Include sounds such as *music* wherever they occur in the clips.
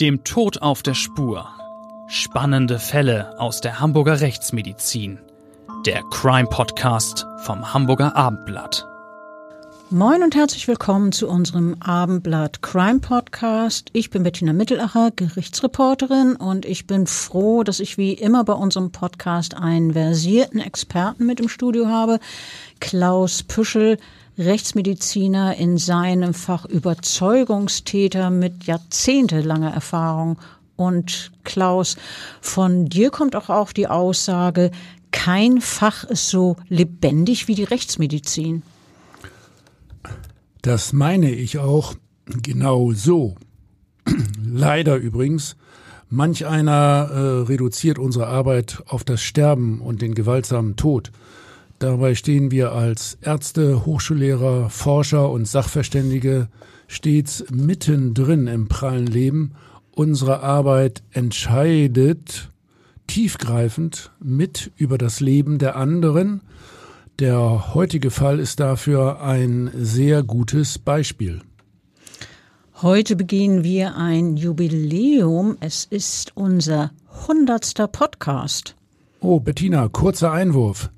Dem Tod auf der Spur. Spannende Fälle aus der Hamburger Rechtsmedizin. Der Crime Podcast vom Hamburger Abendblatt. Moin und herzlich willkommen zu unserem Abendblatt Crime Podcast. Ich bin Bettina Mittelacher, Gerichtsreporterin und ich bin froh, dass ich wie immer bei unserem Podcast einen versierten Experten mit im Studio habe. Klaus Püschel, Rechtsmediziner in seinem Fach Überzeugungstäter mit jahrzehntelanger Erfahrung. Und Klaus, von dir kommt auch auch die Aussage, kein Fach ist so lebendig wie die Rechtsmedizin. Das meine ich auch genau so. Leider übrigens, manch einer äh, reduziert unsere Arbeit auf das Sterben und den gewaltsamen Tod. Dabei stehen wir als Ärzte, Hochschullehrer, Forscher und Sachverständige stets mittendrin im prallen Leben. Unsere Arbeit entscheidet tiefgreifend mit über das Leben der anderen. Der heutige Fall ist dafür ein sehr gutes Beispiel. Heute begehen wir ein Jubiläum. Es ist unser hundertster Podcast. Oh, Bettina, kurzer Einwurf.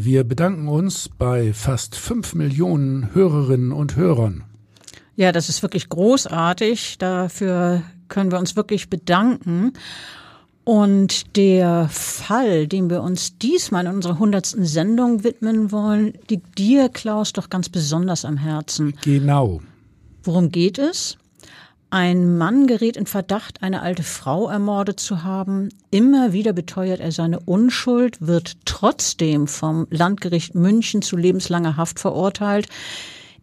Wir bedanken uns bei fast fünf Millionen Hörerinnen und Hörern. Ja, das ist wirklich großartig. Dafür können wir uns wirklich bedanken. Und der Fall, dem wir uns diesmal in unserer hundertsten Sendung widmen wollen, liegt dir, Klaus, doch ganz besonders am Herzen. Genau. Worum geht es? Ein Mann gerät in Verdacht, eine alte Frau ermordet zu haben. Immer wieder beteuert er seine Unschuld, wird trotzdem vom Landgericht München zu lebenslanger Haft verurteilt.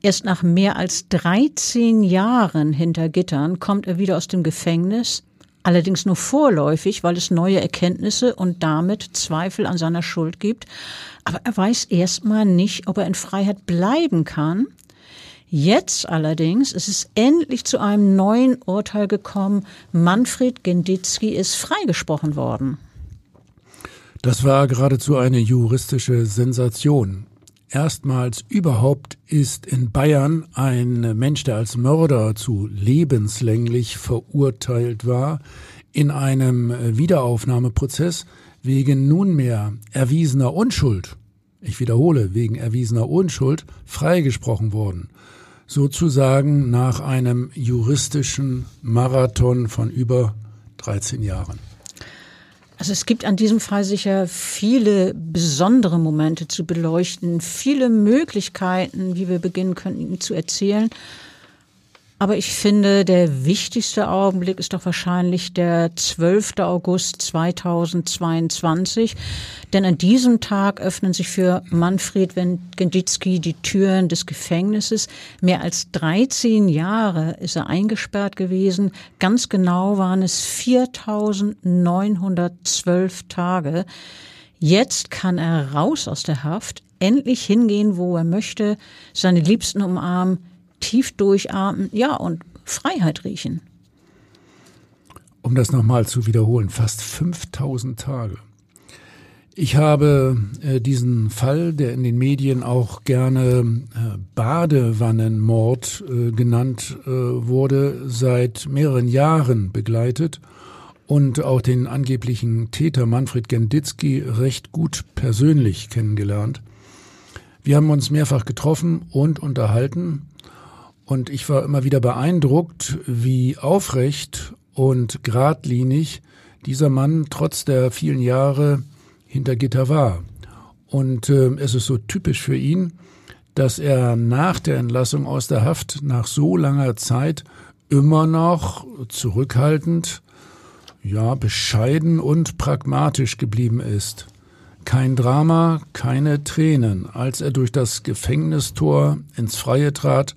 Erst nach mehr als 13 Jahren hinter Gittern kommt er wieder aus dem Gefängnis, allerdings nur vorläufig, weil es neue Erkenntnisse und damit Zweifel an seiner Schuld gibt. Aber er weiß erstmal nicht, ob er in Freiheit bleiben kann Jetzt allerdings ist es endlich zu einem neuen Urteil gekommen. Manfred Genditzki ist freigesprochen worden. Das war geradezu eine juristische Sensation. Erstmals überhaupt ist in Bayern ein Mensch, der als Mörder zu lebenslänglich verurteilt war, in einem Wiederaufnahmeprozess wegen nunmehr erwiesener Unschuld, ich wiederhole, wegen erwiesener Unschuld, freigesprochen worden sozusagen nach einem juristischen Marathon von über 13 Jahren. Also es gibt an diesem Fall sicher viele besondere Momente zu beleuchten, viele Möglichkeiten, wie wir beginnen könnten, zu erzählen. Aber ich finde, der wichtigste Augenblick ist doch wahrscheinlich der 12. August 2022. Denn an diesem Tag öffnen sich für Manfred Genditzki die Türen des Gefängnisses. Mehr als 13 Jahre ist er eingesperrt gewesen. Ganz genau waren es 4912 Tage. Jetzt kann er raus aus der Haft, endlich hingehen, wo er möchte, seine Liebsten umarmen, tief durchatmen, ja, und Freiheit riechen. Um das nochmal zu wiederholen, fast 5000 Tage. Ich habe äh, diesen Fall, der in den Medien auch gerne äh, Badewannenmord äh, genannt äh, wurde, seit mehreren Jahren begleitet und auch den angeblichen Täter Manfred Genditzki recht gut persönlich kennengelernt. Wir haben uns mehrfach getroffen und unterhalten und ich war immer wieder beeindruckt, wie aufrecht und geradlinig dieser Mann trotz der vielen Jahre hinter Gitter war. Und äh, es ist so typisch für ihn, dass er nach der Entlassung aus der Haft nach so langer Zeit immer noch zurückhaltend, ja, bescheiden und pragmatisch geblieben ist. Kein Drama, keine Tränen. Als er durch das Gefängnistor ins Freie trat,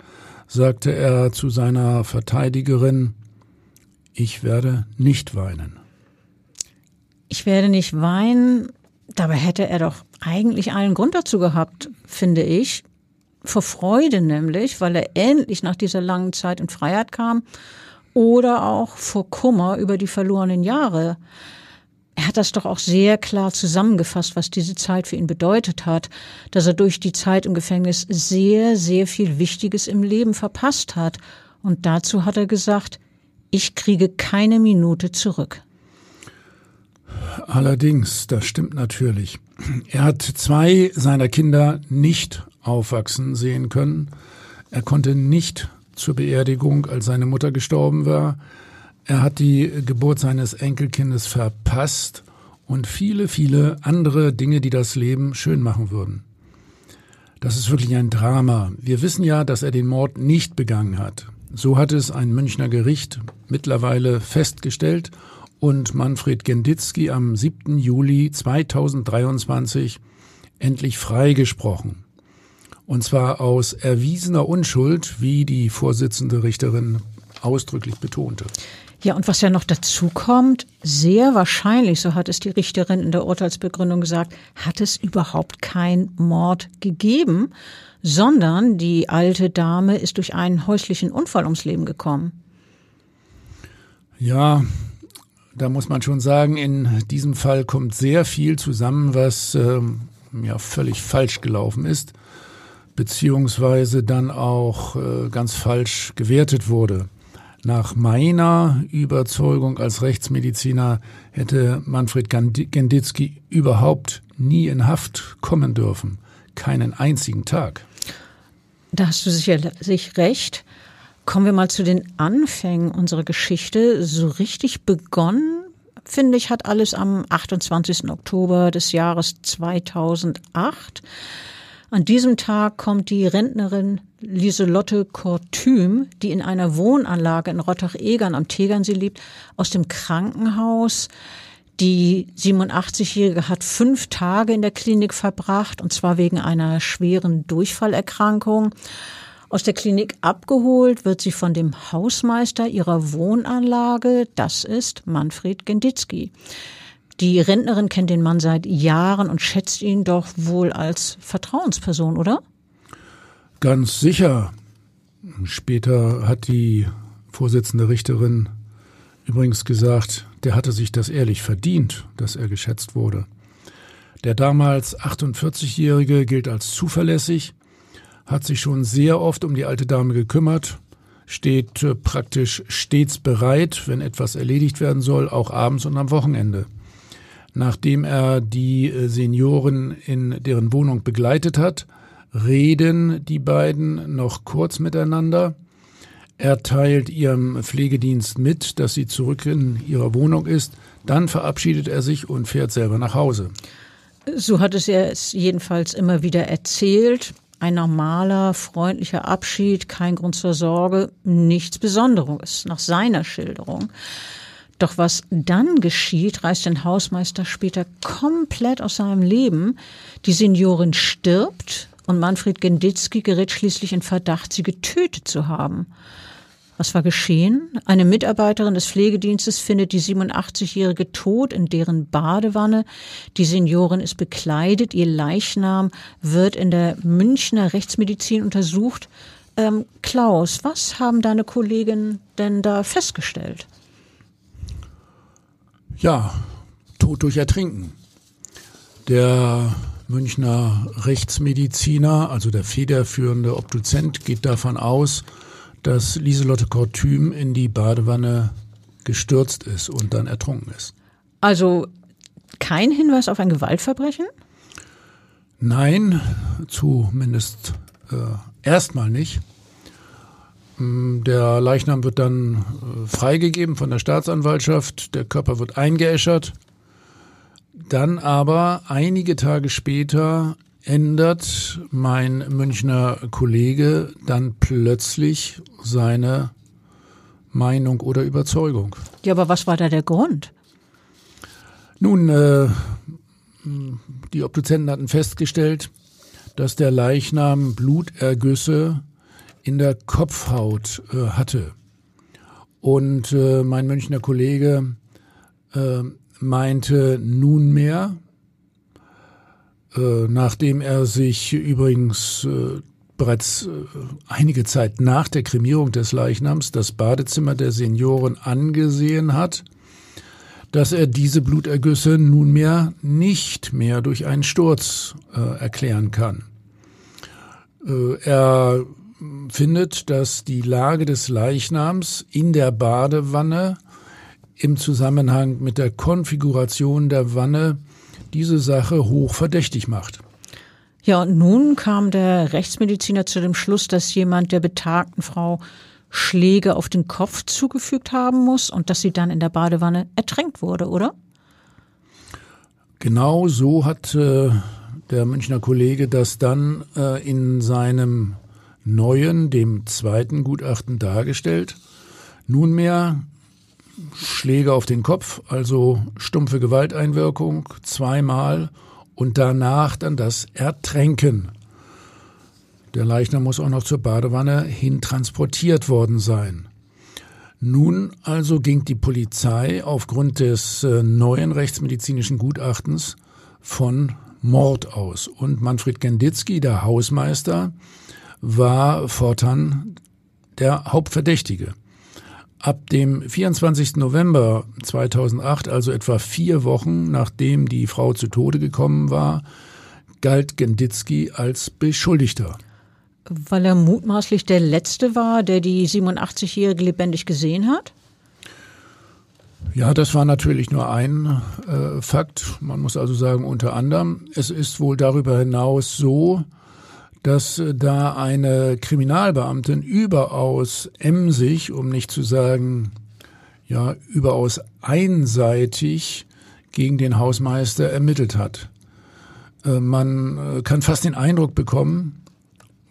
sagte er zu seiner Verteidigerin, ich werde nicht weinen. Ich werde nicht weinen, dabei hätte er doch eigentlich allen Grund dazu gehabt, finde ich. Vor Freude nämlich, weil er endlich nach dieser langen Zeit in Freiheit kam oder auch vor Kummer über die verlorenen Jahre. Er hat das doch auch sehr klar zusammengefasst, was diese Zeit für ihn bedeutet hat, dass er durch die Zeit im Gefängnis sehr, sehr viel Wichtiges im Leben verpasst hat. Und dazu hat er gesagt, ich kriege keine Minute zurück. Allerdings, das stimmt natürlich. Er hat zwei seiner Kinder nicht aufwachsen sehen können. Er konnte nicht zur Beerdigung, als seine Mutter gestorben war. Er hat die Geburt seines Enkelkindes verpasst und viele, viele andere Dinge, die das Leben schön machen würden. Das ist wirklich ein Drama. Wir wissen ja, dass er den Mord nicht begangen hat. So hat es ein Münchner Gericht mittlerweile festgestellt und Manfred Genditzki am 7. Juli 2023 endlich freigesprochen. Und zwar aus erwiesener Unschuld, wie die Vorsitzende Richterin ausdrücklich betonte. Ja, und was ja noch dazu kommt, sehr wahrscheinlich, so hat es die Richterin in der Urteilsbegründung gesagt, hat es überhaupt kein Mord gegeben, sondern die alte Dame ist durch einen häuslichen Unfall ums Leben gekommen. Ja, da muss man schon sagen, in diesem Fall kommt sehr viel zusammen, was ähm, ja völlig falsch gelaufen ist, beziehungsweise dann auch äh, ganz falsch gewertet wurde. Nach meiner Überzeugung als Rechtsmediziner hätte Manfred Genditzki überhaupt nie in Haft kommen dürfen. Keinen einzigen Tag. Da hast du sicherlich recht. Kommen wir mal zu den Anfängen unserer Geschichte. So richtig begonnen, finde ich, hat alles am 28. Oktober des Jahres 2008. An diesem Tag kommt die Rentnerin Lieselotte Kortüm, die in einer Wohnanlage in Rottach-Egern am Tegernsee lebt, aus dem Krankenhaus. Die 87-Jährige hat fünf Tage in der Klinik verbracht, und zwar wegen einer schweren Durchfallerkrankung. Aus der Klinik abgeholt wird sie von dem Hausmeister ihrer Wohnanlage, das ist Manfred Genditzki. Die Rentnerin kennt den Mann seit Jahren und schätzt ihn doch wohl als Vertrauensperson, oder? Ganz sicher. Später hat die Vorsitzende Richterin übrigens gesagt, der hatte sich das ehrlich verdient, dass er geschätzt wurde. Der damals 48-Jährige gilt als zuverlässig, hat sich schon sehr oft um die alte Dame gekümmert, steht äh, praktisch stets bereit, wenn etwas erledigt werden soll, auch abends und am Wochenende. Nachdem er die äh, Senioren in deren Wohnung begleitet hat, reden die beiden noch kurz miteinander. Er teilt ihrem Pflegedienst mit, dass sie zurück in ihrer Wohnung ist. Dann verabschiedet er sich und fährt selber nach Hause. So hat es er es jedenfalls immer wieder erzählt. Ein normaler, freundlicher Abschied, kein Grund zur Sorge, nichts Besonderes nach seiner Schilderung. Doch was dann geschieht, reißt den Hausmeister später komplett aus seinem Leben. Die Seniorin stirbt und Manfred Genditzki gerät schließlich in Verdacht, sie getötet zu haben. Was war geschehen? Eine Mitarbeiterin des Pflegedienstes findet die 87-Jährige tot in deren Badewanne. Die Seniorin ist bekleidet. Ihr Leichnam wird in der Münchner Rechtsmedizin untersucht. Ähm, Klaus, was haben deine Kollegen denn da festgestellt? Ja, Tod durch Ertrinken. Der Münchner Rechtsmediziner, also der federführende Obduzent, geht davon aus, dass Lieselotte Kortüm in die Badewanne gestürzt ist und dann ertrunken ist. Also kein Hinweis auf ein Gewaltverbrechen? Nein, zumindest äh, erstmal nicht. Mm, der Leichnam wird dann äh, freigegeben von der Staatsanwaltschaft, der Körper wird eingeäschert. Dann aber einige Tage später ändert mein Münchner Kollege dann plötzlich seine Meinung oder Überzeugung. Ja, aber was war da der Grund? Nun, äh, die Obduzenten hatten festgestellt, dass der Leichnam Blutergüsse in der Kopfhaut äh, hatte. Und äh, mein Münchner Kollege äh, meinte nunmehr, äh, nachdem er sich übrigens äh, bereits äh, einige Zeit nach der Kremierung des Leichnams das Badezimmer der Senioren angesehen hat, dass er diese Blutergüsse nunmehr nicht mehr durch einen Sturz äh, erklären kann. Äh, er findet, dass die Lage des Leichnams in der Badewanne im Zusammenhang mit der Konfiguration der Wanne diese Sache hoch verdächtig macht. Ja, und nun kam der Rechtsmediziner zu dem Schluss, dass jemand der betagten Frau Schläge auf den Kopf zugefügt haben muss und dass sie dann in der Badewanne ertränkt wurde, oder? Genau so hat äh, der Münchner Kollege das dann äh, in seinem neuen, dem zweiten Gutachten dargestellt. Nunmehr Schläge auf den Kopf, also stumpfe Gewalteinwirkung zweimal und danach dann das Ertränken. Der Leichnam muss auch noch zur Badewanne hin transportiert worden sein. Nun also ging die Polizei aufgrund des äh, neuen rechtsmedizinischen Gutachtens von Mord aus. Und Manfred Genditzki, der Hausmeister, war fortan der Hauptverdächtige. Ab dem 24. November 2008, also etwa vier Wochen nachdem die Frau zu Tode gekommen war, galt Genditzki als Beschuldigter. Weil er mutmaßlich der Letzte war, der die 87-Jährige lebendig gesehen hat? Ja, das war natürlich nur ein äh, Fakt. Man muss also sagen, unter anderem. Es ist wohl darüber hinaus so, dass äh, da eine Kriminalbeamtin überaus emsig, um nicht zu sagen, ja, überaus einseitig gegen den Hausmeister ermittelt hat. Äh, man äh, kann fast den Eindruck bekommen,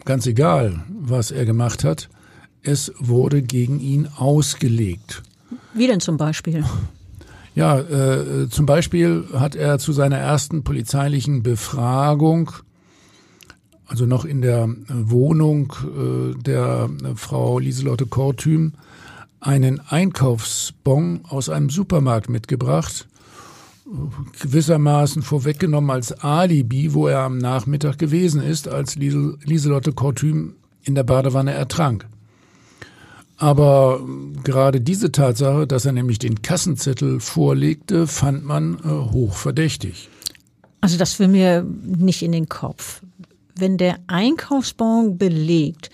ganz egal, was er gemacht hat, es wurde gegen ihn ausgelegt. Wie denn zum Beispiel? Ja, äh, zum Beispiel hat er zu seiner ersten polizeilichen Befragung also noch in der Wohnung äh, der Frau Lieselotte Kortüm, einen Einkaufsbon aus einem Supermarkt mitgebracht, gewissermaßen vorweggenommen als Alibi, wo er am Nachmittag gewesen ist, als Lieselotte Kortüm in der Badewanne ertrank. Aber gerade diese Tatsache, dass er nämlich den Kassenzettel vorlegte, fand man äh, hochverdächtig. Also das will mir nicht in den Kopf wenn der Einkaufsbon belegt,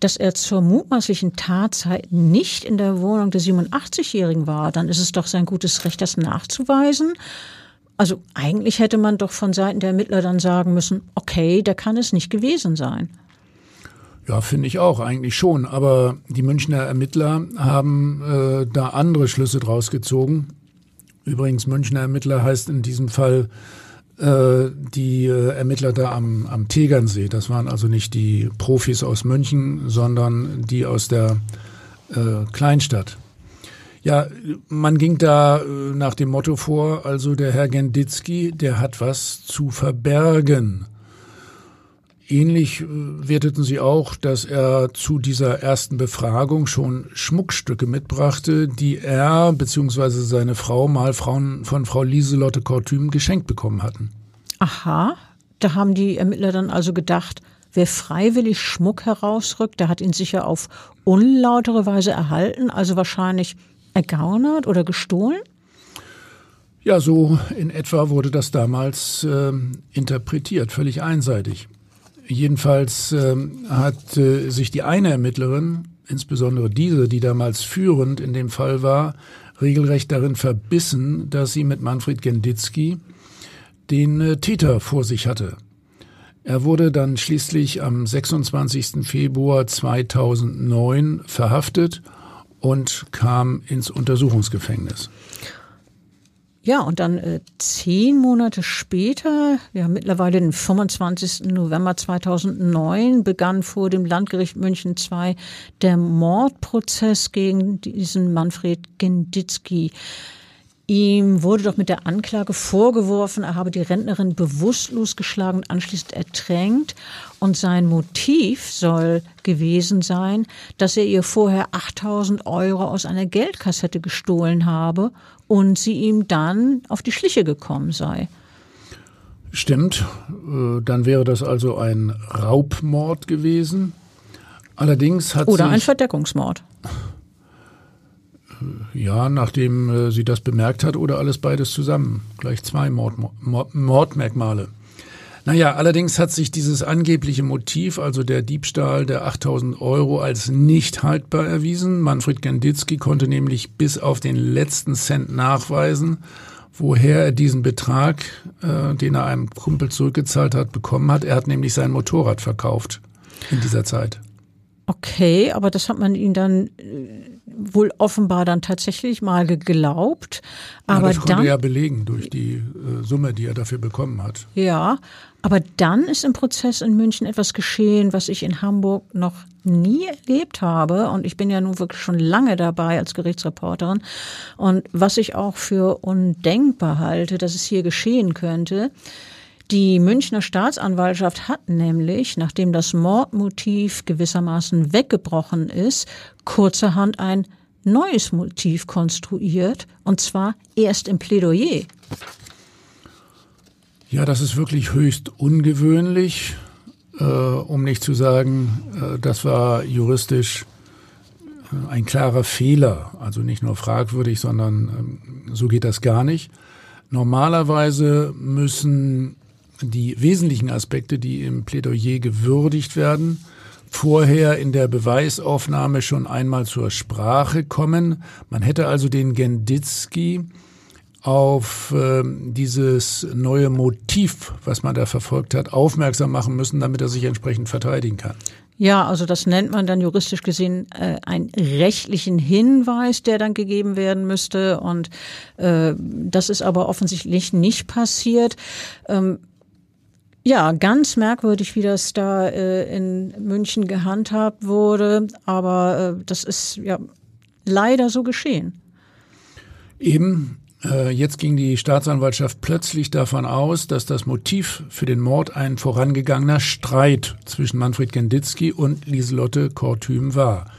dass er zur mutmaßlichen Tatzeit nicht in der Wohnung der 87-Jährigen war, dann ist es doch sein gutes Recht, das nachzuweisen. Also eigentlich hätte man doch von Seiten der Ermittler dann sagen müssen, okay, der kann es nicht gewesen sein. Ja, finde ich auch, eigentlich schon. Aber die Münchner Ermittler haben äh, da andere Schlüsse draus gezogen. Übrigens, Münchner Ermittler heißt in diesem Fall die äh, Ermittler da am, am Tegernsee. Das waren also nicht die Profis aus München, sondern die aus der äh, Kleinstadt. Ja, man ging da äh, nach dem Motto vor, also der Herr Genditzki, der hat was zu verbergen. Ähnlich äh, werteten sie auch, dass er zu dieser ersten Befragung schon Schmuckstücke mitbrachte, die er bzw. seine Frau mal von Frau Lieselotte Kortüm geschenkt bekommen hatten. Aha, da haben die Ermittler dann also gedacht, wer freiwillig Schmuck herausrückt, der hat ihn sicher auf unlautere Weise erhalten, also wahrscheinlich ergaunert oder gestohlen? Ja, so in etwa wurde das damals äh, interpretiert, völlig einseitig. Jedenfalls ähm, hat äh, sich die eine Ermittlerin, insbesondere diese, die damals führend in dem Fall war, regelrecht darin verbissen, dass sie mit Manfred Genditzki den äh, Täter vor sich hatte. Er wurde dann schließlich am 26. Februar 2009 verhaftet und kam ins Untersuchungsgefängnis. Ja, und dann äh, zehn Monate später, ja mittlerweile den 25. November 2009, begann vor dem Landgericht München II der Mordprozess gegen diesen Manfred Genditzki. Ihm wurde doch mit der Anklage vorgeworfen, er habe die Rentnerin bewusstlos geschlagen und anschließend ertränkt. Und sein Motiv soll gewesen sein, dass er ihr vorher 8000 Euro aus einer Geldkassette gestohlen habe und sie ihm dann auf die Schliche gekommen sei. Stimmt, äh, dann wäre das also ein Raubmord gewesen. Allerdings hat Oder ein Verdeckungsmord. Ja, nachdem äh, sie das bemerkt hat oder alles beides zusammen. Gleich zwei Mord, Mord, Mordmerkmale. Naja, allerdings hat sich dieses angebliche Motiv, also der Diebstahl der 8000 Euro, als nicht haltbar erwiesen. Manfred Genditzki konnte nämlich bis auf den letzten Cent nachweisen, woher er diesen Betrag, äh, den er einem Kumpel zurückgezahlt hat, bekommen hat. Er hat nämlich sein Motorrad verkauft in dieser Zeit. Okay, aber das hat man ihn dann äh, wohl offenbar dann tatsächlich mal geglaubt. Aber ja, das konnte dann, er ja belegen durch die äh, Summe, die er dafür bekommen hat. Ja, aber dann ist im Prozess in München etwas geschehen, was ich in Hamburg noch nie erlebt habe. Und ich bin ja nun wirklich schon lange dabei als Gerichtsreporterin. Und was ich auch für undenkbar halte, dass es hier geschehen könnte. Die Münchner Staatsanwaltschaft hat nämlich, nachdem das Mordmotiv gewissermaßen weggebrochen ist, kurzerhand ein neues Motiv konstruiert, und zwar erst im Plädoyer. Ja, das ist wirklich höchst ungewöhnlich, äh, um nicht zu sagen, äh, das war juristisch äh, ein klarer Fehler. Also nicht nur fragwürdig, sondern ähm, so geht das gar nicht. Normalerweise müssen die wesentlichen Aspekte, die im Plädoyer gewürdigt werden, vorher in der Beweisaufnahme schon einmal zur Sprache kommen. Man hätte also den Genditzki auf äh, dieses neue Motiv, was man da verfolgt hat, aufmerksam machen müssen, damit er sich entsprechend verteidigen kann. Ja, also das nennt man dann juristisch gesehen äh, einen rechtlichen Hinweis, der dann gegeben werden müsste. Und äh, das ist aber offensichtlich nicht passiert. Ähm, ja, ganz merkwürdig, wie das da äh, in München gehandhabt wurde, aber äh, das ist ja leider so geschehen. Eben, äh, jetzt ging die Staatsanwaltschaft plötzlich davon aus, dass das Motiv für den Mord ein vorangegangener Streit zwischen Manfred Genditzki und Lieselotte Kortüm war.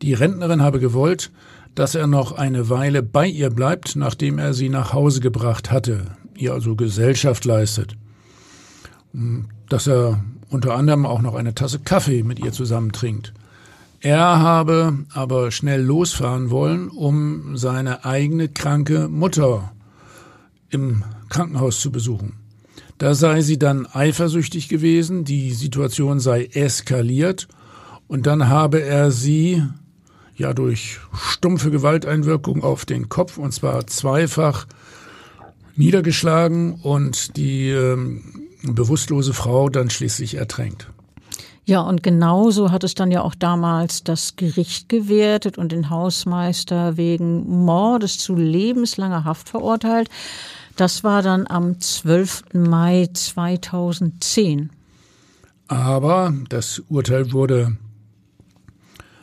Die Rentnerin habe gewollt, dass er noch eine Weile bei ihr bleibt, nachdem er sie nach Hause gebracht hatte, ihr also Gesellschaft leistet dass er unter anderem auch noch eine Tasse Kaffee mit ihr zusammen trinkt. Er habe aber schnell losfahren wollen, um seine eigene kranke Mutter im Krankenhaus zu besuchen. Da sei sie dann eifersüchtig gewesen, die Situation sei eskaliert und dann habe er sie ja durch stumpfe Gewalteinwirkung auf den Kopf und zwar zweifach niedergeschlagen und die ähm, bewusstlose Frau dann schließlich ertränkt. Ja, und genauso hat es dann ja auch damals das Gericht gewertet und den Hausmeister wegen Mordes zu lebenslanger Haft verurteilt. Das war dann am 12. Mai 2010. Aber das Urteil wurde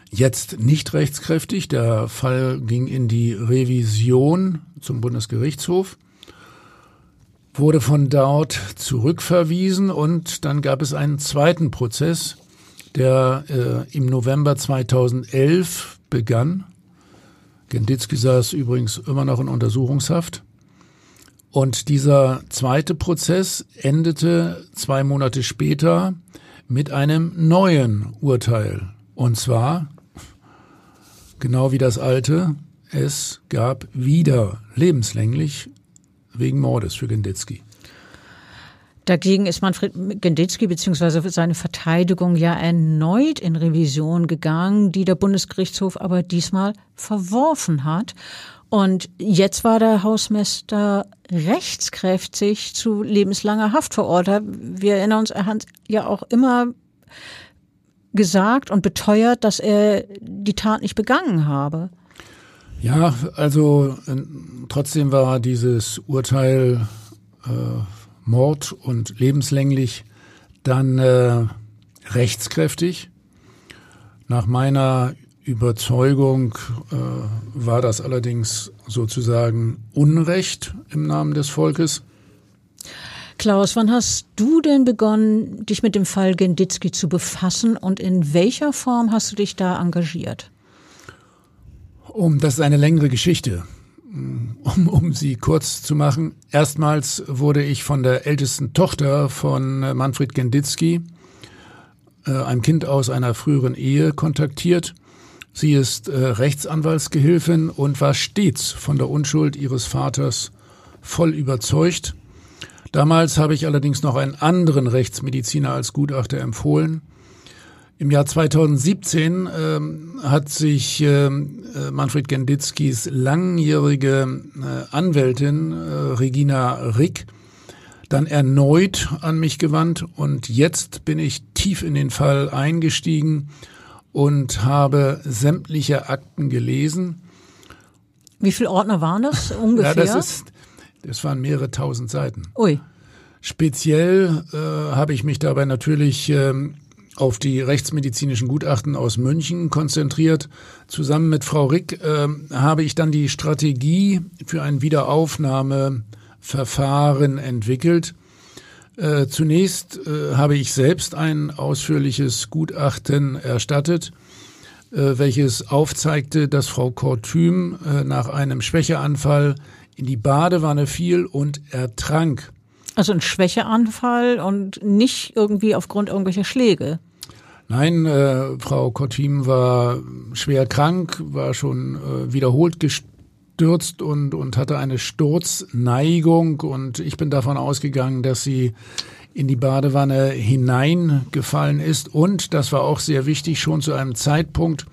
jetzt nicht rechtskräftig. Der Fall ging in die Revision zum Bundesgerichtshof wurde von dort zurückverwiesen und dann gab es einen zweiten Prozess, der äh, im November 2011 begann. Genditzki saß übrigens immer noch in Untersuchungshaft. Und dieser zweite Prozess endete zwei Monate später mit einem neuen Urteil. Und zwar, genau wie das alte, es gab wieder lebenslänglich wegen Mordes für Genditzki. Dagegen ist Manfred Genditzki bzw. seine Verteidigung ja erneut in Revision gegangen, die der Bundesgerichtshof aber diesmal verworfen hat. Und jetzt war der Hausmeister rechtskräftig zu lebenslanger Haft verurteilt. Wir erinnern uns, er hat ja auch immer gesagt und beteuert, dass er die Tat nicht begangen habe. Ja, also äh, trotzdem war dieses Urteil äh, Mord und lebenslänglich dann äh, rechtskräftig. Nach meiner Überzeugung äh, war das allerdings sozusagen Unrecht im Namen des Volkes. Klaus, wann hast du denn begonnen, dich mit dem Fall Genditzki zu befassen und in welcher Form hast du dich da engagiert? Um, das ist eine längere Geschichte. Um, um sie kurz zu machen. Erstmals wurde ich von der ältesten Tochter von Manfred Genditzki, äh, einem Kind aus einer früheren Ehe, kontaktiert. Sie ist äh, Rechtsanwaltsgehilfin und war stets von der Unschuld ihres Vaters voll überzeugt. Damals habe ich allerdings noch einen anderen Rechtsmediziner als Gutachter empfohlen. Im Jahr 2017 ähm, hat sich ähm, äh, Manfred Genditzkis langjährige äh, Anwältin äh, Regina Rick dann erneut an mich gewandt und jetzt bin ich tief in den Fall eingestiegen und habe sämtliche Akten gelesen. Wie viele Ordner waren das ungefähr? *laughs* Ja, das ist, das waren mehrere tausend Seiten. Ui. Speziell äh, habe ich mich dabei natürlich ähm, auf die rechtsmedizinischen Gutachten aus München konzentriert. Zusammen mit Frau Rick äh, habe ich dann die Strategie für ein Wiederaufnahmeverfahren entwickelt. Äh, zunächst äh, habe ich selbst ein ausführliches Gutachten erstattet, äh, welches aufzeigte, dass Frau Kortüm äh, nach einem Schwächeanfall in die Badewanne fiel und ertrank. Also ein Schwächeanfall und nicht irgendwie aufgrund irgendwelcher Schläge. Nein, äh, Frau Kortim war schwer krank, war schon äh, wiederholt gestürzt und, und hatte eine Sturzneigung und ich bin davon ausgegangen, dass sie in die Badewanne hineingefallen ist und, das war auch sehr wichtig, schon zu einem Zeitpunkt,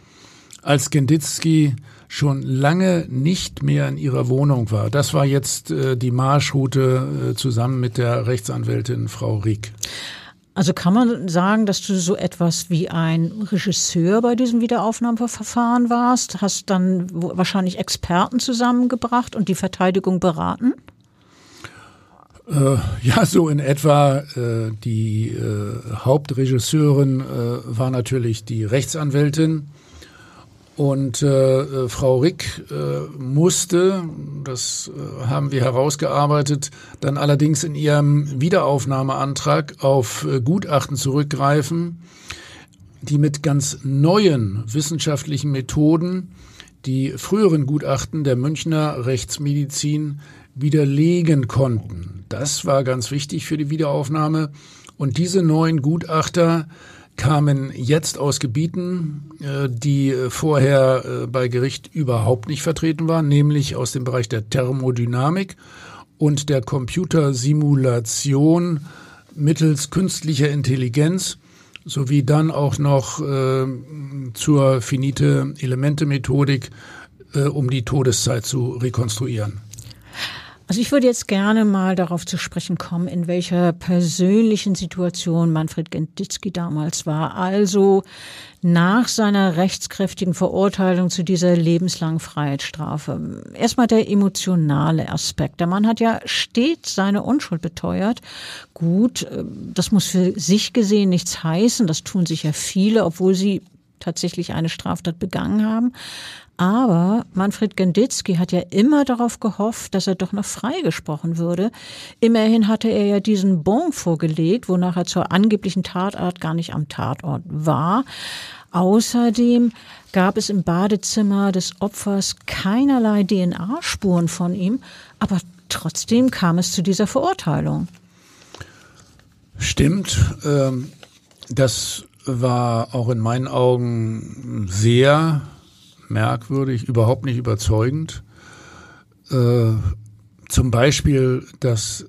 als Genditzki schon lange nicht mehr in ihrer Wohnung war. Das war jetzt äh, die Marschroute äh, zusammen mit der Rechtsanwältin Frau Rieck. Also kann man sagen, dass du so etwas wie ein Regisseur bei diesem Wiederaufnahmeverfahren warst, hast dann wahrscheinlich Experten zusammengebracht und die Verteidigung beraten? Äh, ja, so in etwa. Äh, die äh, Hauptregisseurin äh, war natürlich die Rechtsanwältin und äh, äh, Frau Rick äh, musste, das äh, haben wir herausgearbeitet, dann allerdings in ihrem Wiederaufnahmeantrag auf äh, Gutachten zurückgreifen, die mit ganz neuen wissenschaftlichen Methoden die früheren Gutachten der Münchner Rechtsmedizin widerlegen konnten. Das war ganz wichtig für die Wiederaufnahme. Und diese neuen Gutachter kamen jetzt aus Gebieten, äh, die vorher äh, bei Gericht überhaupt nicht vertreten waren, nämlich aus dem Bereich der Thermodynamik und der Computersimulation mittels künstlicher Intelligenz sowie dann auch noch äh, zur finite Elemente Methodik, äh, um die Todeszeit zu rekonstruieren. Also ich würde jetzt gerne mal darauf zu sprechen kommen, in welcher persönlichen Situation Manfred Genditzki damals war. Also nach seiner rechtskräftigen Verurteilung zu dieser lebenslangen Freiheitsstrafe. Erstmal der emotionale Aspekt. Der Mann hat ja stets seine Unschuld beteuert. Gut, äh, das muss für sich gesehen nichts heißen. Das tun sich ja viele, obwohl sie tatsächlich eine Straftat begangen haben. Aber Manfred Genditzki hat ja immer darauf gehofft, dass er doch noch freigesprochen würde. Immerhin hatte er ja diesen Bon vorgelegt, wonach er zur angeblichen Tatart gar nicht am Tatort war. Außerdem gab es im Badezimmer des Opfers keinerlei DNA-Spuren von ihm, aber trotzdem kam es zu dieser Verurteilung. Stimmt. Ähm, das war auch in meinen Augen sehr merkwürdig, überhaupt nicht überzeugend. Äh, zum Beispiel, dass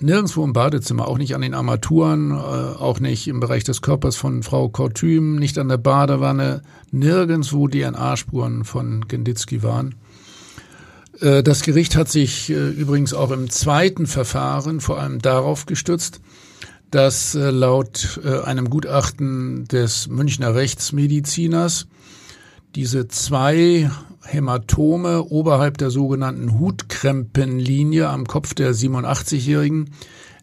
nirgendwo im Badezimmer, auch nicht an den Armaturen, äh, auch nicht im Bereich des Körpers von Frau Kortüm, nicht an der Badewanne, nirgendwo DNA-Spuren von Genditzki waren. Äh, das Gericht hat sich äh, übrigens auch im zweiten Verfahren vor allem darauf gestützt, dass äh, laut einem Gutachten des Münchner Rechtsmediziners diese zwei Hämatome oberhalb der sogenannten Hutkrempenlinie am Kopf der 87-Jährigen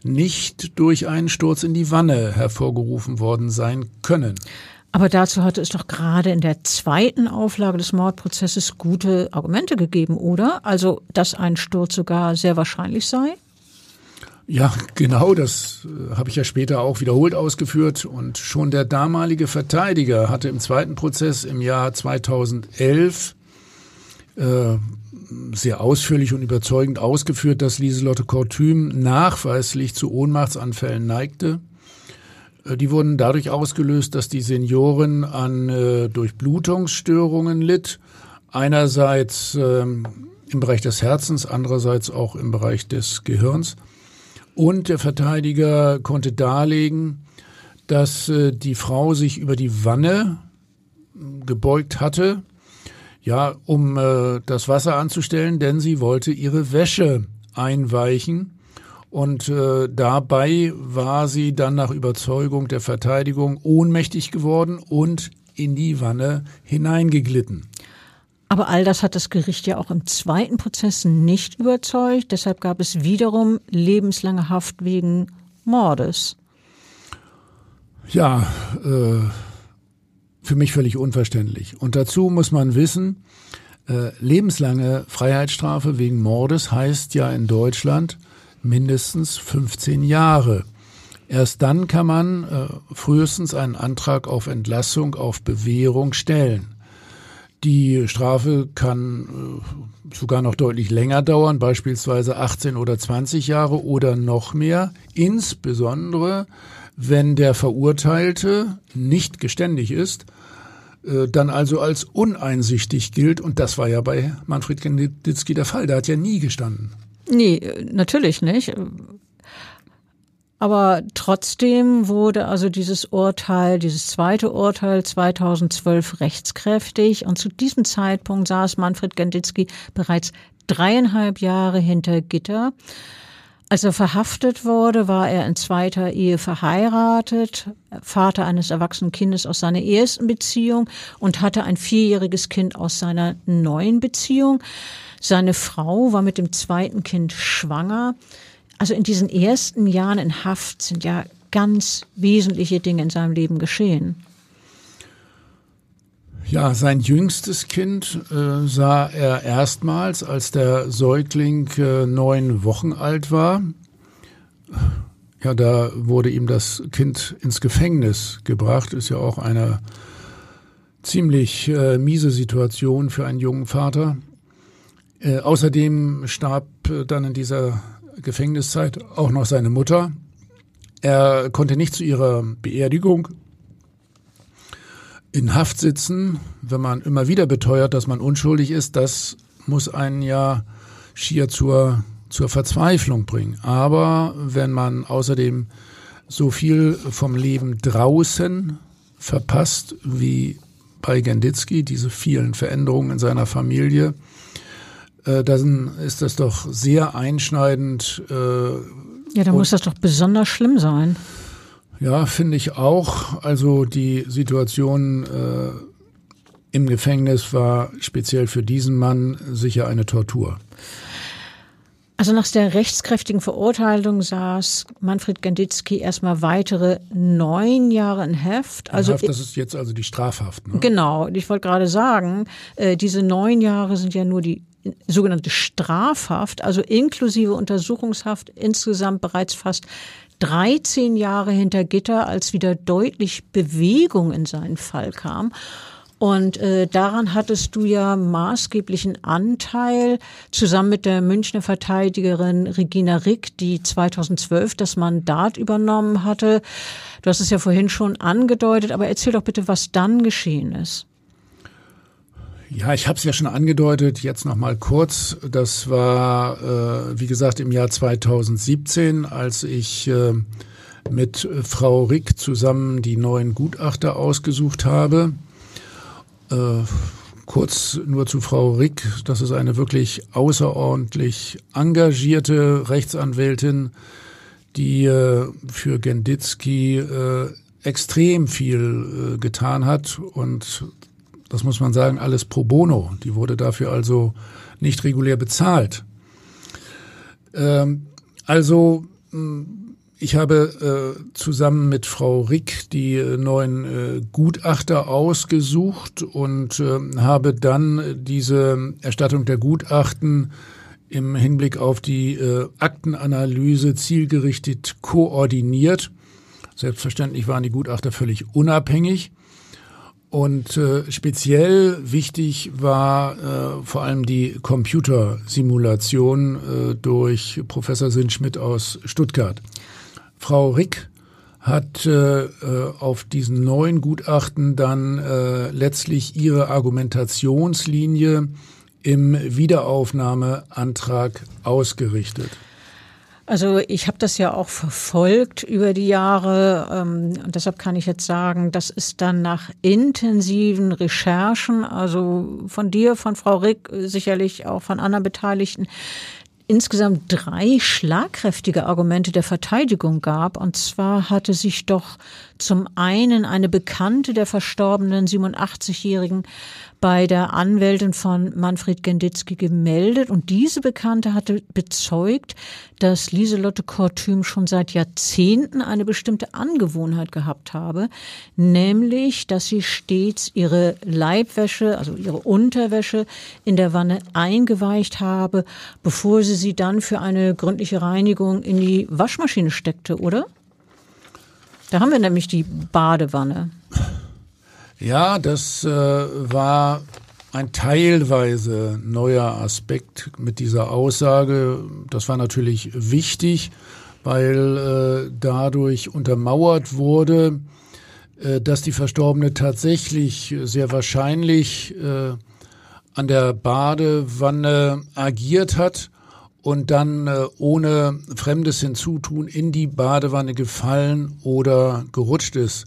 nicht durch einen Sturz in die Wanne hervorgerufen worden sein können. Aber dazu hatte es doch gerade in der zweiten Auflage des Mordprozesses gute Argumente gegeben, oder? Also, dass ein Sturz sogar sehr wahrscheinlich sei? Ja, genau, das äh, habe ich ja später auch wiederholt ausgeführt. Und schon der damalige Verteidiger hatte im zweiten Prozess im Jahr 2011 äh, sehr ausführlich und überzeugend ausgeführt, dass Lieselotte Kortüm nachweislich zu Ohnmachtsanfällen neigte. Äh, die wurden dadurch ausgelöst, dass die Seniorin an äh, Durchblutungsstörungen litt. Einerseits äh, im Bereich des Herzens, andererseits auch im Bereich des Gehirns. Und der Verteidiger konnte darlegen, dass äh, die Frau sich über die Wanne gebeugt hatte, ja, um äh, das Wasser anzustellen, denn sie wollte ihre Wäsche einweichen. Und äh, dabei war sie dann nach Überzeugung der Verteidigung ohnmächtig geworden und in die Wanne hineingeglitten. Aber all das hat das Gericht ja auch im zweiten Prozess nicht überzeugt. Deshalb gab es wiederum lebenslange Haft wegen Mordes. Ja, äh, für mich völlig unverständlich. Und dazu muss man wissen, äh, lebenslange Freiheitsstrafe wegen Mordes heißt ja in Deutschland mindestens 15 Jahre. Erst dann kann man äh, frühestens einen Antrag auf Entlassung auf Bewährung stellen. Die Strafe kann äh, sogar noch deutlich länger dauern, beispielsweise 18 oder 20 Jahre oder noch mehr, insbesondere wenn der Verurteilte nicht geständig ist, äh, dann also als uneinsichtig gilt. Und das war ja bei Manfred Genditzki der Fall. Der hat ja nie gestanden. Nee, natürlich nicht. Aber trotzdem wurde also dieses Urteil, dieses zweite Urteil 2012 rechtskräftig. Und zu diesem Zeitpunkt saß Manfred Genditzki bereits dreieinhalb Jahre hinter Gitter. Als er verhaftet wurde, war er in zweiter Ehe verheiratet, Vater eines erwachsenen Kindes aus seiner ersten Beziehung und hatte ein vierjähriges Kind aus seiner neuen Beziehung. Seine Frau war mit dem zweiten Kind schwanger. Also in diesen ersten Jahren in Haft sind ja ganz wesentliche Dinge in seinem Leben geschehen. Ja, sein jüngstes Kind äh, sah er erstmals, als der Säugling äh, neun Wochen alt war. Ja, da wurde ihm das Kind ins Gefängnis gebracht. Ist ja auch eine ziemlich äh, miese Situation für einen jungen Vater. Äh, außerdem starb äh, dann in dieser Gefängniszeit auch noch seine Mutter. Er konnte nicht zu ihrer Beerdigung in Haft sitzen, wenn man immer wieder beteuert, dass man unschuldig ist, das muss einen ja schier zur, zur Verzweiflung bringen. Aber wenn man außerdem so viel vom Leben draußen verpasst, wie bei Genditzki, diese vielen Veränderungen in seiner Familie, äh, dann ist das doch sehr einschneidend. Äh, ja, dann muss das doch besonders schlimm sein. Ja, finde ich auch. Also die Situation äh, im Gefängnis war speziell für diesen Mann sicher eine Tortur. Also nach der rechtskräftigen Verurteilung saß Manfred Genditzki erstmal weitere neun Jahre in Heft. Also Haft, das ist jetzt also die Strafhaft. Ne? Genau. Ich wollte gerade sagen, äh, diese neun Jahre sind ja nur die sogenannte Strafhaft, also inklusive Untersuchungshaft, insgesamt bereits fast 13 Jahre hinter Gitter, als wieder deutlich Bewegung in seinen Fall kam. Und äh, daran hattest du ja maßgeblichen Anteil zusammen mit der Münchner Verteidigerin Regina Rick, die 2012 das Mandat übernommen hatte. Du hast es ja vorhin schon angedeutet, aber erzähl doch bitte, was dann geschehen ist. Ja, ich habe es ja schon angedeutet, jetzt noch mal kurz. Das war, äh, wie gesagt, im Jahr 2017, als ich äh, mit Frau Rick zusammen die neuen Gutachter ausgesucht habe. Äh, kurz nur zu Frau Rick. Das ist eine wirklich außerordentlich engagierte Rechtsanwältin, die äh, für Genditzki äh, extrem viel äh, getan hat und das muss man sagen, alles pro bono. Die wurde dafür also nicht regulär bezahlt. Ähm, also ich habe äh, zusammen mit Frau Rick die äh, neuen äh, Gutachter ausgesucht und äh, habe dann diese Erstattung der Gutachten im Hinblick auf die äh, Aktenanalyse zielgerichtet koordiniert. Selbstverständlich waren die Gutachter völlig unabhängig. Und äh, speziell wichtig war äh, vor allem die Computersimulation äh, durch Professor Sindschmidt aus Stuttgart. Frau Rick hat äh, äh, auf diesen neuen Gutachten dann äh, letztlich ihre Argumentationslinie im Wiederaufnahmeantrag ausgerichtet. Also ich habe das ja auch verfolgt über die Jahre ähm, und deshalb kann ich jetzt sagen, das ist dann nach intensiven Recherchen, also von dir, von Frau Rick, sicherlich auch von anderen Beteiligten, insgesamt drei schlagkräftige Argumente der Verteidigung gab. Und zwar hatte sich doch zum einen eine Bekannte der verstorbenen 87-Jährigen bei der Anwältin von Manfred Genditzki gemeldet und diese Bekannte hatte bezeugt, dass Lieselotte Kortüm schon seit Jahrzehnten eine bestimmte Angewohnheit gehabt habe, nämlich, dass sie stets ihre Leibwäsche, also ihre Unterwäsche in der Wanne eingeweicht habe, bevor sie sie dann für eine gründliche Reinigung in die Waschmaschine steckte, oder? Da haben wir nämlich die Badewanne. Ja, das äh, war ein teilweise neuer Aspekt mit dieser Aussage. Das war natürlich wichtig, weil äh, dadurch untermauert wurde, äh, dass die Verstorbene tatsächlich sehr wahrscheinlich äh, an der Badewanne agiert hat und dann äh, ohne fremdes Hinzutun in die Badewanne gefallen oder gerutscht ist.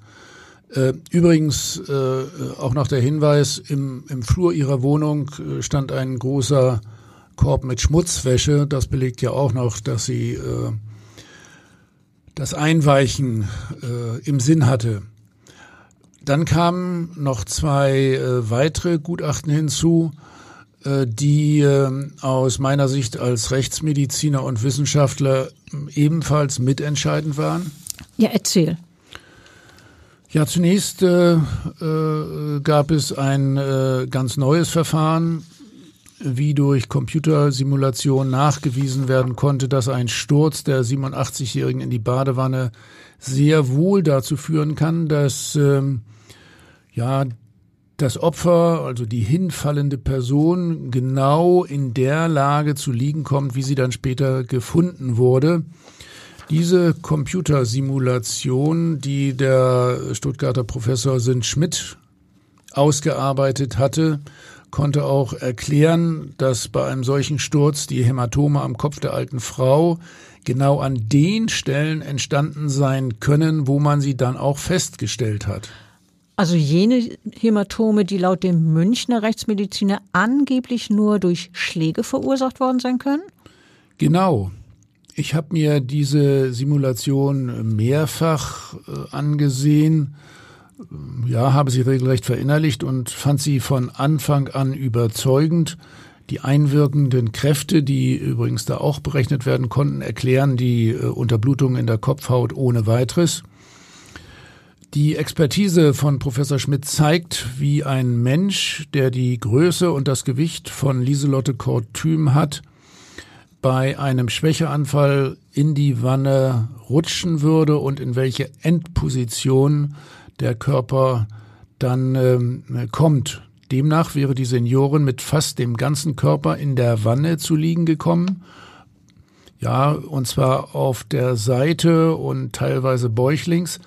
Äh, übrigens äh, auch noch der Hinweis, im, im Flur ihrer Wohnung äh, stand ein großer Korb mit Schmutzwäsche. Das belegt ja auch noch, dass sie äh, das Einweichen äh, im Sinn hatte. Dann kamen noch zwei äh, weitere Gutachten hinzu, die aus meiner Sicht als Rechtsmediziner und Wissenschaftler ebenfalls mitentscheidend waren. Ja, erzähl. Ja, zunächst äh, äh, gab es ein äh, ganz neues Verfahren, wie durch Computersimulation nachgewiesen werden konnte, dass ein Sturz der 87-Jährigen in die Badewanne sehr wohl dazu führen kann, dass ähm, ja das Opfer, also die hinfallende Person, genau in der Lage zu liegen kommt, wie sie dann später gefunden wurde. Diese Computersimulation, die der Stuttgarter Professor Sint Schmidt ausgearbeitet hatte, konnte auch erklären, dass bei einem solchen Sturz die Hämatome am Kopf der alten Frau genau an den Stellen entstanden sein können, wo man sie dann auch festgestellt hat. Also jene Hämatome, die laut dem Münchner Rechtsmediziner angeblich nur durch Schläge verursacht worden sein können? Genau. Ich habe mir diese Simulation mehrfach äh, angesehen, ja, habe sie regelrecht verinnerlicht und fand sie von Anfang an überzeugend. Die einwirkenden Kräfte, die übrigens da auch berechnet werden konnten, erklären die äh, Unterblutung in der Kopfhaut ohne weiteres. Die Expertise von Professor Schmidt zeigt, wie ein Mensch, der die Größe und das Gewicht von Lieselotte Kortüm hat, bei einem Schwächeanfall in die Wanne rutschen würde und in welche Endposition der Körper dann ähm, kommt. Demnach wäre die Seniorin mit fast dem ganzen Körper in der Wanne zu liegen gekommen. Ja, und zwar auf der Seite und teilweise bäuchlings.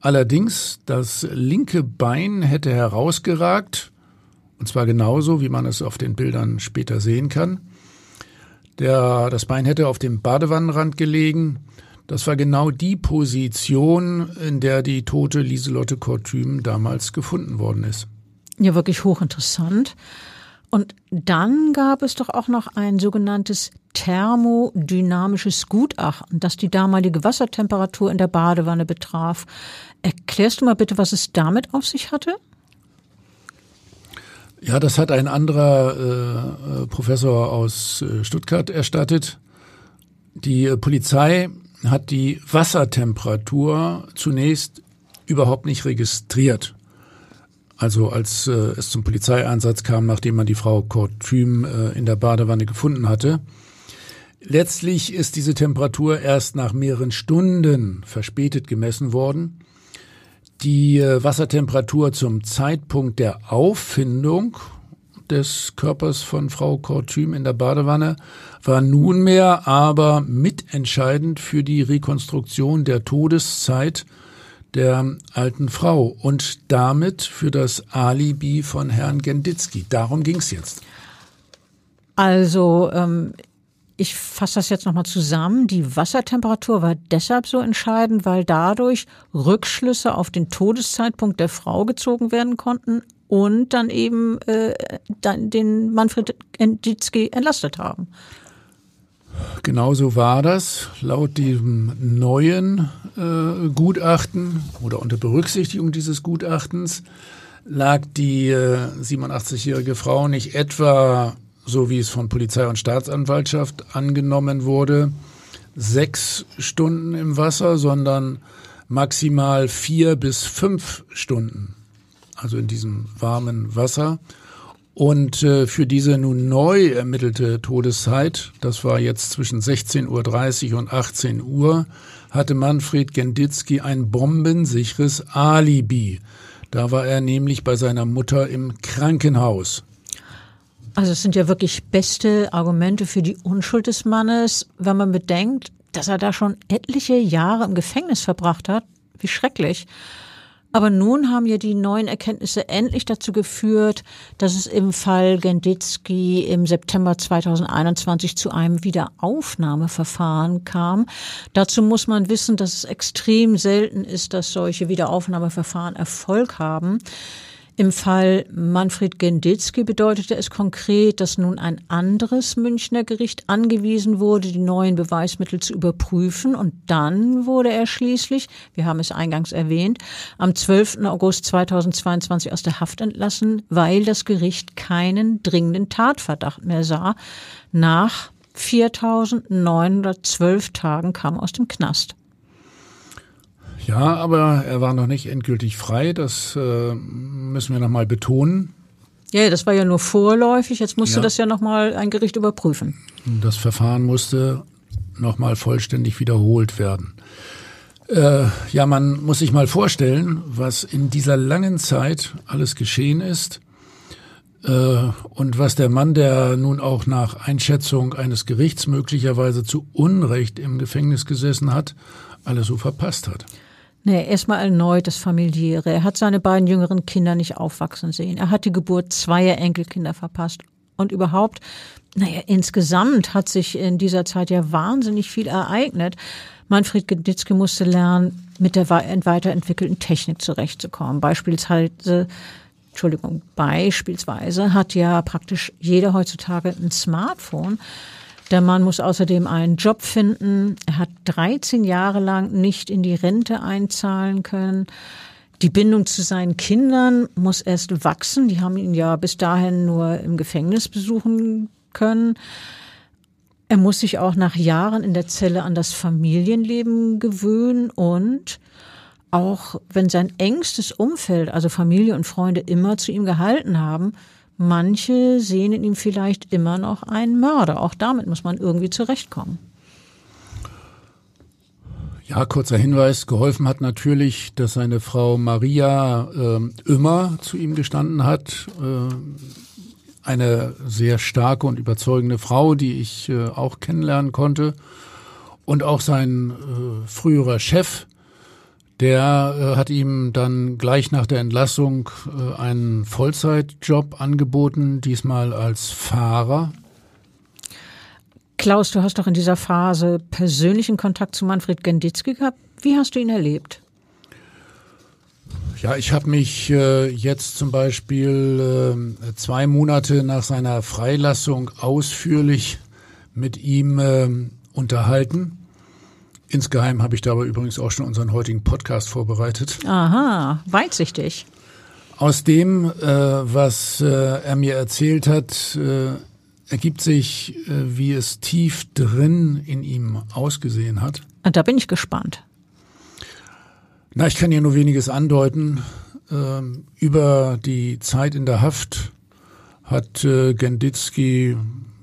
Allerdings das linke Bein hätte herausgeragt, und zwar genauso, wie man es auf den Bildern später sehen kann. Der, das Bein hätte auf dem Badewannenrand gelegen. Das war genau die Position, in der die tote Lieselotte Kortüm damals gefunden worden ist. Ja, wirklich hochinteressant. Und dann gab es doch auch noch ein sogenanntes thermodynamisches Gutachten, das die damalige Wassertemperatur in der Badewanne betraf. Erklärst du mal bitte, was es damit auf sich hatte? Ja, das hat ein anderer äh, Professor aus äh, Stuttgart erstattet. Die äh, Polizei hat die Wassertemperatur zunächst überhaupt nicht registriert. Also als äh, es zum Polizeieinsatz kam, nachdem man die Frau Kortüm äh, in der Badewanne gefunden hatte. Letztlich ist diese Temperatur erst nach mehreren Stunden verspätet gemessen worden. Die äh, Wassertemperatur zum Zeitpunkt der Auffindung des Körpers von Frau Kortüm in der Badewanne war nunmehr aber mitentscheidend für die Rekonstruktion der Todeszeit der alten Frau und damit für das Alibi von Herrn Genditzki. Darum ging es jetzt. Also ähm, ich fasse das jetzt nochmal zusammen. Die Wassertemperatur war deshalb so entscheidend, weil dadurch Rückschlüsse auf den Todeszeitpunkt der Frau gezogen werden konnten und dann eben äh, dann den Manfred Enditzky entlastet haben. Genauso war das. Laut diesem neuen äh, Gutachten oder unter Berücksichtigung dieses Gutachtens lag die äh, 87-jährige Frau nicht etwa, so wie es von Polizei und Staatsanwaltschaft angenommen wurde, sechs Stunden im Wasser, sondern maximal vier bis fünf Stunden, also in diesem warmen Wasser. Und äh, für diese nun neu ermittelte Todeszeit, das war jetzt zwischen 16.30 Uhr und 18 Uhr, hatte Manfred Genditzki ein bombensicheres Alibi. Da war er nämlich bei seiner Mutter im Krankenhaus. Also es sind ja wirklich beste Argumente für die Unschuld des Mannes, wenn man bedenkt, dass er da schon etliche Jahre im Gefängnis verbracht hat. Wie schrecklich. Aber nun haben ja die neuen Erkenntnisse endlich dazu geführt, dass es im Fall Genditzki im September 2021 zu einem Wiederaufnahmeverfahren kam. Dazu muss man wissen, dass es extrem selten ist, dass solche Wiederaufnahmeverfahren Erfolg haben. Im Fall Manfred Genditzki bedeutete es konkret, dass nun ein anderes Münchner Gericht angewiesen wurde, die neuen Beweismittel zu überprüfen. Und dann wurde er schließlich, wir haben es eingangs erwähnt, am 12. August 2022 aus der Haft entlassen, weil das Gericht keinen dringenden Tatverdacht mehr sah. Nach 4.912 Tagen kam aus dem Knast. Ja, aber er war noch nicht endgültig frei. Das äh, müssen wir nochmal betonen. Ja, das war ja nur vorläufig. Jetzt musste ja. das ja nochmal ein Gericht überprüfen. Das Verfahren musste nochmal vollständig wiederholt werden. Äh, ja, man muss sich mal vorstellen, was in dieser langen Zeit alles geschehen ist äh, und was der Mann, der nun auch nach Einschätzung eines Gerichts möglicherweise zu Unrecht im Gefängnis gesessen hat, alles so verpasst hat. Nee, erstmal erneut das Familiäre. Er hat seine beiden jüngeren Kinder nicht aufwachsen sehen. Er hat die Geburt zweier Enkelkinder verpasst. Und überhaupt, naja, insgesamt hat sich in dieser Zeit ja wahnsinnig viel ereignet. Manfred Geditzke musste lernen, mit der weiterentwickelten Technik zurechtzukommen. Beispielsweise, Entschuldigung, beispielsweise hat ja praktisch jeder heutzutage ein Smartphone. Der Mann muss außerdem einen Job finden. Er hat 13 Jahre lang nicht in die Rente einzahlen können. Die Bindung zu seinen Kindern muss erst wachsen. Die haben ihn ja bis dahin nur im Gefängnis besuchen können. Er muss sich auch nach Jahren in der Zelle an das Familienleben gewöhnen und auch wenn sein engstes Umfeld, also Familie und Freunde, immer zu ihm gehalten haben, Manche sehen in ihm vielleicht immer noch einen Mörder. Auch damit muss man irgendwie zurechtkommen. Ja, kurzer Hinweis. Geholfen hat natürlich, dass seine Frau Maria äh, immer zu ihm gestanden hat. Äh, eine sehr starke und überzeugende Frau, die ich äh, auch kennenlernen konnte. Und auch sein äh, früherer Chef, der äh, hat ihm dann gleich nach der Entlassung äh, einen Vollzeitjob angeboten, diesmal als Fahrer. Klaus, du hast doch in dieser Phase persönlichen Kontakt zu Manfred Genditzki gehabt. Wie hast du ihn erlebt? Ja, ich habe mich äh, jetzt zum Beispiel äh, zwei Monate nach seiner Freilassung ausführlich mit ihm äh, unterhalten. Insgeheim habe ich dabei übrigens auch schon unseren heutigen Podcast vorbereitet. Aha, weitsichtig. Aus dem, äh, was äh, er mir erzählt hat, äh, ergibt sich, äh, wie es tief drin in ihm ausgesehen hat. Da bin ich gespannt. Na, ich kann hier nur weniges andeuten. Ähm, über die Zeit in der Haft hat äh, Genditzki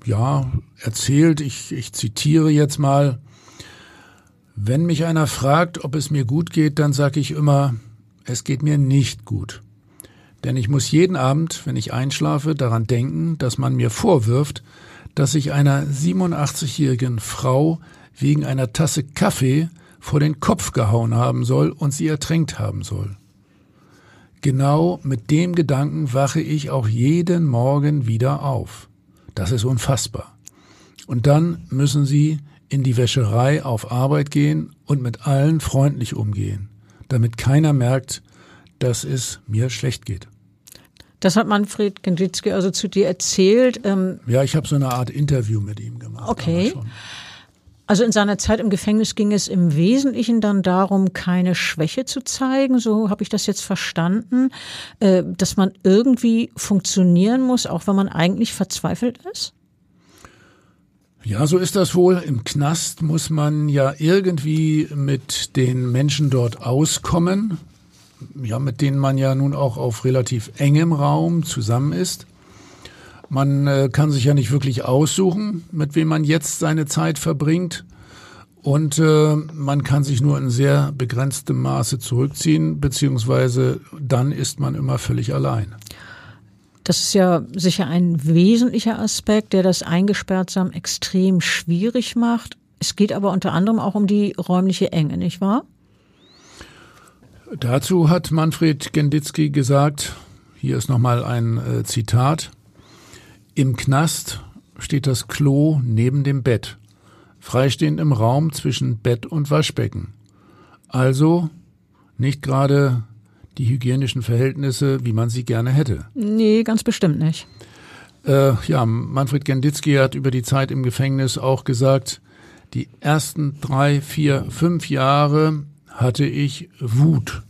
ja erzählt, ich, ich zitiere jetzt mal, wenn mich einer fragt, ob es mir gut geht, dann sage ich immer, es geht mir nicht gut. Denn ich muss jeden Abend, wenn ich einschlafe, daran denken, dass man mir vorwirft, dass ich einer 87-jährigen Frau wegen einer Tasse Kaffee vor den Kopf gehauen haben soll und sie ertränkt haben soll. Genau mit dem Gedanken wache ich auch jeden Morgen wieder auf. Das ist unfassbar. Und dann müssen Sie in die Wäscherei auf Arbeit gehen und mit allen freundlich umgehen, damit keiner merkt, dass es mir schlecht geht. Das hat Manfred Genditzki also zu dir erzählt. Ähm ja, ich habe so eine Art Interview mit ihm gemacht. Okay. Also in seiner Zeit im Gefängnis ging es im Wesentlichen dann darum, keine Schwäche zu zeigen, so habe ich das jetzt verstanden, äh, dass man irgendwie funktionieren muss, auch wenn man eigentlich verzweifelt ist? Ja, so ist das wohl. Im Knast muss man ja irgendwie mit den Menschen dort auskommen ja, mit denen man ja nun auch auf relativ engem Raum zusammen ist. Man äh, kann sich ja nicht wirklich aussuchen, mit wem man jetzt seine Zeit verbringt. Und äh, man kann sich nur in sehr begrenztem Maße zurückziehen, beziehungsweise dann ist man immer völlig allein. Das ist ja sicher ein wesentlicher Aspekt, der das Eingesperrtsein extrem schwierig macht. Es geht aber unter anderem auch um die räumliche Enge, nicht wahr? Dazu hat Manfred Genditzki gesagt, hier ist nochmal ein äh, Zitat, im Knast steht das Klo neben dem Bett, freistehend im Raum zwischen Bett und Waschbecken. Also nicht gerade die hygienischen Verhältnisse, wie man sie gerne hätte. Nee, ganz bestimmt nicht. Äh, ja, Manfred Genditzki hat über die Zeit im Gefängnis auch gesagt, die ersten drei, vier, fünf Jahre hatte ich Wut.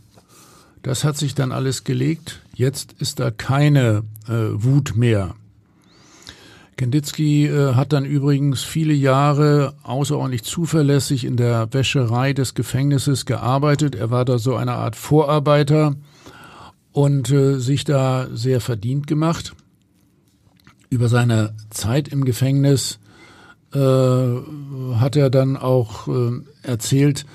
Das hat sich dann alles gelegt. Jetzt ist da keine äh, Wut mehr. Kandinsky äh, hat dann übrigens viele Jahre außerordentlich zuverlässig in der Wäscherei des Gefängnisses gearbeitet. Er war da so eine Art Vorarbeiter und äh, sich da sehr verdient gemacht. Über seine Zeit im Gefängnis äh, hat er dann auch äh, erzählt,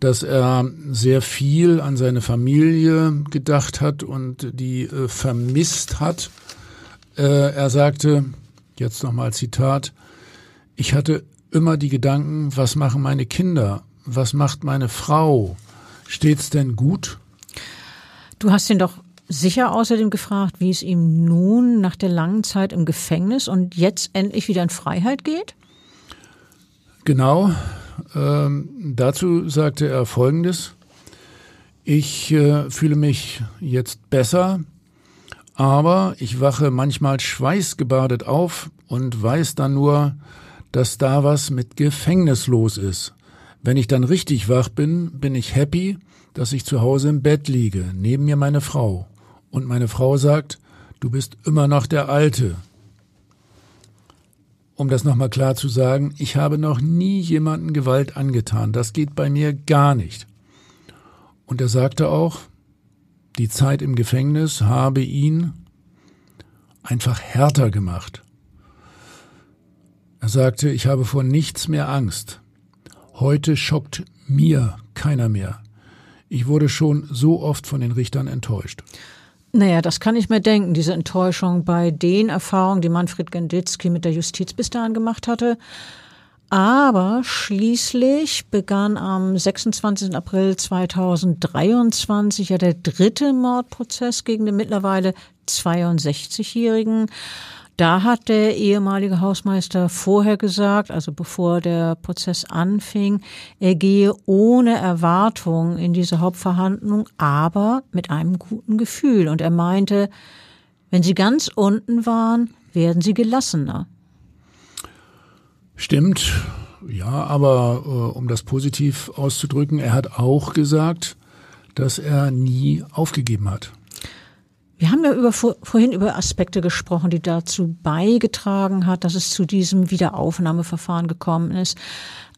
dass er sehr viel an seine Familie gedacht hat und die äh, vermisst hat. Äh, er sagte, jetzt nochmal Zitat, ich hatte immer die Gedanken, was machen meine Kinder? Was macht meine Frau? Steht's denn gut? Du hast ihn doch sicher außerdem gefragt, wie es ihm nun nach der langen Zeit im Gefängnis und jetzt endlich wieder in Freiheit geht? Genau, ähm, dazu sagte er Folgendes. Ich äh, fühle mich jetzt besser, aber ich wache manchmal schweißgebadet auf und weiß dann nur, dass da was mit Gefängnis los ist. Wenn ich dann richtig wach bin, bin ich happy, dass ich zu Hause im Bett liege, neben mir meine Frau. Und meine Frau sagt, du bist immer noch der Alte, um das nochmal klar zu sagen, ich habe noch nie jemanden Gewalt angetan. Das geht bei mir gar nicht. Und er sagte auch, die Zeit im Gefängnis habe ihn einfach härter gemacht. Er sagte, ich habe vor nichts mehr Angst. Heute schockt mir keiner mehr. Ich wurde schon so oft von den Richtern enttäuscht. Naja, das kann ich mir denken, diese Enttäuschung bei den Erfahrungen, die Manfred Genditzki mit der Justiz bis dahin gemacht hatte. Aber schließlich begann am 26. April 2023 ja der dritte Mordprozess gegen den mittlerweile 62-Jährigen. Da hat der ehemalige Hausmeister vorher gesagt, also bevor der Prozess anfing, er gehe ohne Erwartung in diese Hauptverhandlung, aber mit einem guten Gefühl. Und er meinte, wenn sie ganz unten waren, werden sie gelassener. Stimmt, ja, aber äh, um das positiv auszudrücken, er hat auch gesagt, dass er nie aufgegeben hat. Wir haben ja über, vorhin über Aspekte gesprochen, die dazu beigetragen hat, dass es zu diesem Wiederaufnahmeverfahren gekommen ist.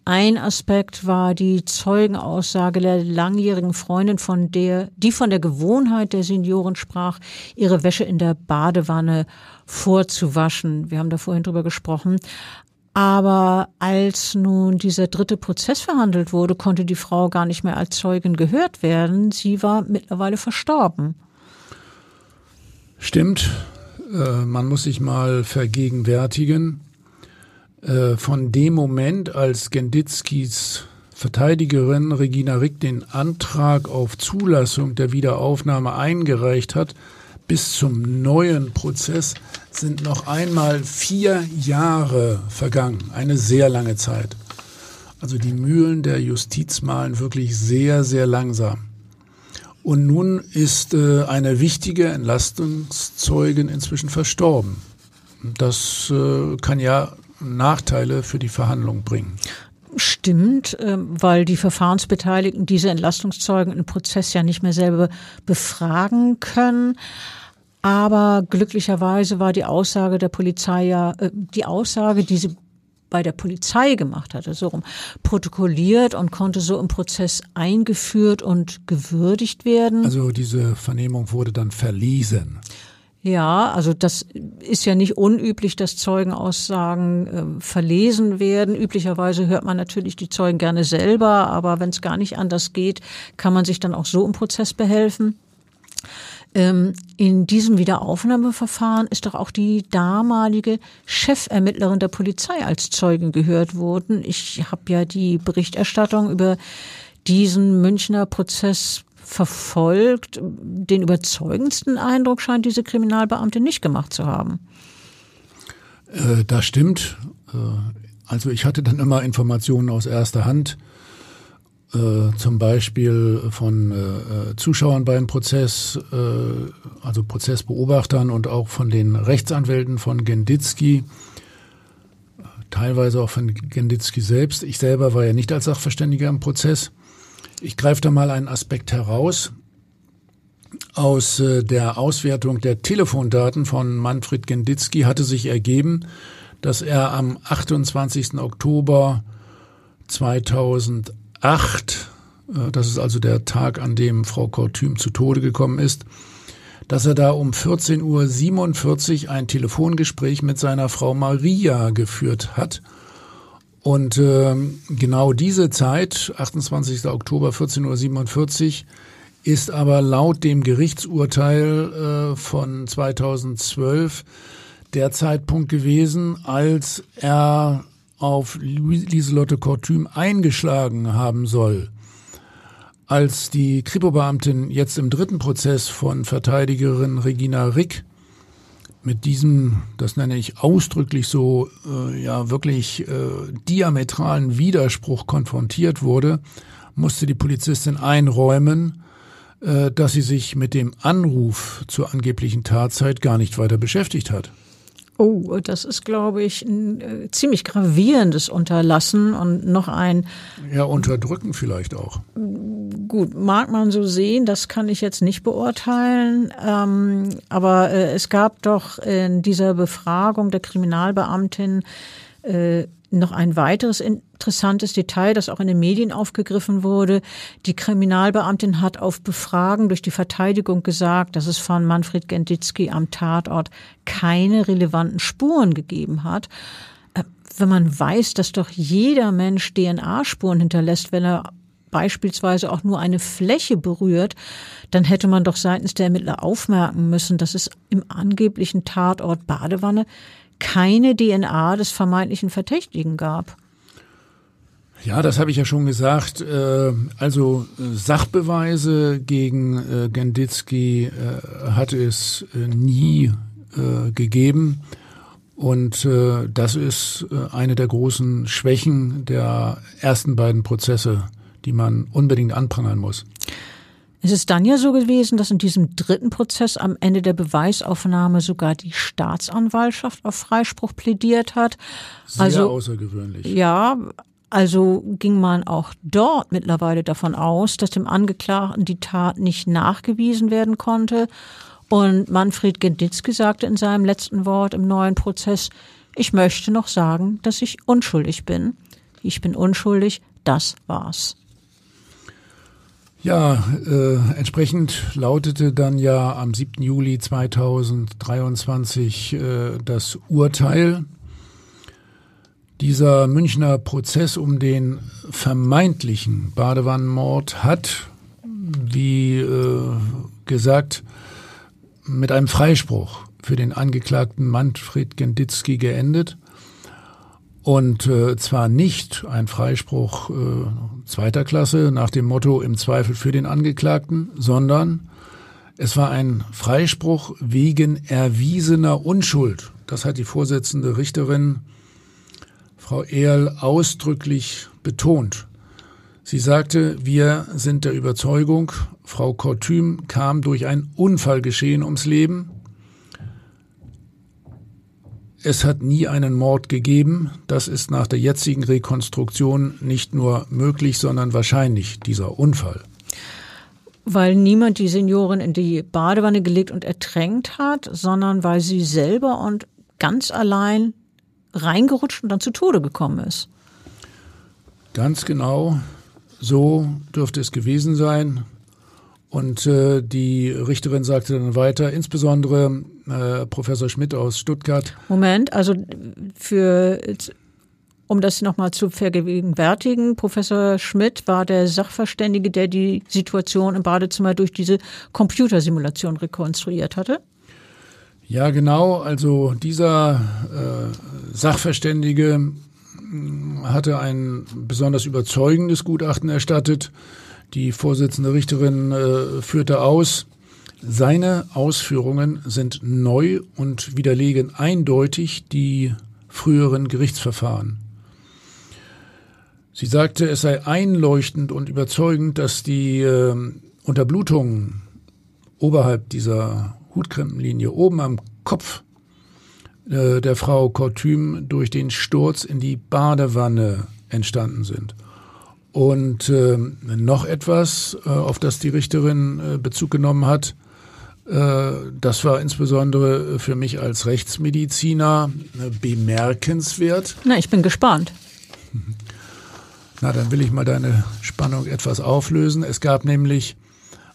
Ein Aspekt war die Zeugenaussage der langjährigen Freundin, von der, die von der Gewohnheit der Senioren sprach, ihre Wäsche in der Badewanne vorzuwaschen. Wir haben da vorhin drüber gesprochen. Aber als nun dieser dritte Prozess verhandelt wurde, konnte die Frau gar nicht mehr als Zeugin gehört werden. Sie war mittlerweile verstorben. Stimmt, äh, man muss sich mal vergegenwärtigen, äh, von dem Moment, als Genditzkis Verteidigerin Regina Rick den Antrag auf Zulassung der Wiederaufnahme eingereicht hat, bis zum neuen Prozess sind noch einmal vier Jahre vergangen. Eine sehr lange Zeit. Also die Mühlen der Justiz malen wirklich sehr, sehr langsam. Und nun ist äh, eine wichtige Entlastungszeugin inzwischen verstorben. Das äh, kann ja Nachteile für die Verhandlung bringen. Stimmt, ähm, weil die Verfahrensbeteiligten diese Entlastungszeugen im Prozess ja nicht mehr selber befragen können. Aber glücklicherweise war die Aussage der Polizei ja, äh, die Aussage, die sie bei der Polizei gemacht hatte, so rum protokolliert und konnte so im Prozess eingeführt und gewürdigt werden. Also diese Vernehmung wurde dann verlesen. Ja, also das ist ja nicht unüblich, dass Zeugenaussagen äh, verlesen werden. Üblicherweise hört man natürlich die Zeugen gerne selber, aber wenn es gar nicht anders geht, kann man sich dann auch so im Prozess behelfen. Ähm, in diesem Wiederaufnahmeverfahren ist doch auch die damalige Chefermittlerin der Polizei als Zeugin gehört worden. Ich habe ja die Berichterstattung über diesen Münchner Prozess verfolgt. Den überzeugendsten Eindruck scheint diese Kriminalbeamte nicht gemacht zu haben. Äh, das stimmt. Äh, also ich hatte dann immer Informationen aus erster Hand, äh, zum Beispiel von äh, Zuschauern beim Prozess, äh, also Prozessbeobachtern und auch von den Rechtsanwälten von Genditzki, teilweise auch von Genditzki selbst. Ich selber war ja nicht als Sachverständiger im Prozess. Ich greife da mal einen Aspekt heraus. Aus äh, der Auswertung der Telefondaten von Manfred Genditzki hatte sich ergeben, dass er am 28. Oktober 2008, äh, das ist also der Tag, an dem Frau Kortüm zu Tode gekommen ist, dass er da um 14.47 Uhr ein Telefongespräch mit seiner Frau Maria geführt hat – und äh, genau diese Zeit, 28. Oktober 14.47 Uhr, ist aber laut dem Gerichtsurteil äh, von 2012 der Zeitpunkt gewesen, als er auf Lieselotte Kortüm eingeschlagen haben soll. Als die Kripo-Beamtin jetzt im dritten Prozess von Verteidigerin Regina Rick mit diesem, das nenne ich ausdrücklich so, äh, ja wirklich äh, diametralen Widerspruch konfrontiert wurde, musste die Polizistin einräumen, äh, dass sie sich mit dem Anruf zur angeblichen Tatzeit gar nicht weiter beschäftigt hat. Oh, das ist, glaube ich, ein äh, ziemlich gravierendes Unterlassen und noch ein. Ja, unterdrücken vielleicht auch. Gut, mag man so sehen, das kann ich jetzt nicht beurteilen. Ähm, aber äh, es gab doch in dieser Befragung der Kriminalbeamtin äh, noch ein weiteres interessantes Detail, das auch in den Medien aufgegriffen wurde. Die Kriminalbeamtin hat auf Befragen durch die Verteidigung gesagt, dass es von Manfred Genditzki am Tatort keine relevanten Spuren gegeben hat. Äh, wenn man weiß, dass doch jeder Mensch DNA-Spuren hinterlässt, wenn er beispielsweise auch nur eine Fläche berührt, dann hätte man doch seitens der Ermittler aufmerken müssen, dass es im angeblichen Tatort Badewanne keine DNA des vermeintlichen Verdächtigen gab. Ja, das habe ich ja schon gesagt. Äh, also äh, Sachbeweise gegen äh, Genditzki hat es nie gegeben. Und das ist eine der großen Schwächen der ersten beiden Prozesse, die man unbedingt anprangern muss. Es ist dann ja so gewesen, dass in diesem dritten Prozess am Ende der Beweisaufnahme sogar die Staatsanwaltschaft auf Freispruch plädiert hat. Sehr also, außergewöhnlich. Ja, also ging man auch dort mittlerweile davon aus, dass dem Angeklagten die Tat nicht nachgewiesen werden konnte. Und Manfred Genditzki sagte in seinem letzten Wort im neuen Prozess, ich möchte noch sagen, dass ich unschuldig bin. Ich bin unschuldig, das war's. Ja, äh, entsprechend lautete dann ja am 7. Juli 2023 äh, das Urteil. Dieser Münchner Prozess um den vermeintlichen Badewannenmord hat, wie äh, gesagt, mit einem Freispruch für den Angeklagten Manfred Genditzki geendet. Und äh, zwar nicht ein Freispruch äh, zweiter Klasse nach dem Motto im Zweifel für den Angeklagten, sondern Es war ein Freispruch wegen erwiesener Unschuld. Das hat die Vorsitzende Richterin Frau Ehrl ausdrücklich betont. Sie sagte, wir sind der Überzeugung, Frau Kortüm kam durch ein Unfallgeschehen ums Leben. Es hat nie einen Mord gegeben. Das ist nach der jetzigen Rekonstruktion nicht nur möglich, sondern wahrscheinlich, dieser Unfall. Weil niemand die Seniorin in die Badewanne gelegt und ertränkt hat, sondern weil sie selber und ganz allein reingerutscht und dann zu Tode gekommen ist. Ganz genau, so dürfte es gewesen sein. Und äh, die Richterin sagte dann weiter, insbesondere äh, Professor Schmidt aus Stuttgart. Moment, also für um das nochmal zu vergegenwärtigen, Professor Schmidt war der Sachverständige, der die Situation im Badezimmer durch diese Computersimulation rekonstruiert hatte. Ja, genau. Also dieser äh, Sachverständige mm, hatte ein besonders überzeugendes Gutachten erstattet. Die Vorsitzende Richterin äh, führte aus, seine Ausführungen sind neu und widerlegen eindeutig die früheren Gerichtsverfahren. Sie sagte, es sei einleuchtend und überzeugend, dass die äh, Unterblutungen oberhalb dieser Hutkrempenlinie oben am Kopf äh, der Frau Kortüm durch den Sturz in die Badewanne entstanden sind. Und äh, noch etwas, äh, auf das die Richterin äh, Bezug genommen hat, das war insbesondere für mich als Rechtsmediziner äh, bemerkenswert. Na, ich bin gespannt. Na, dann will ich mal deine Spannung etwas auflösen. Es gab nämlich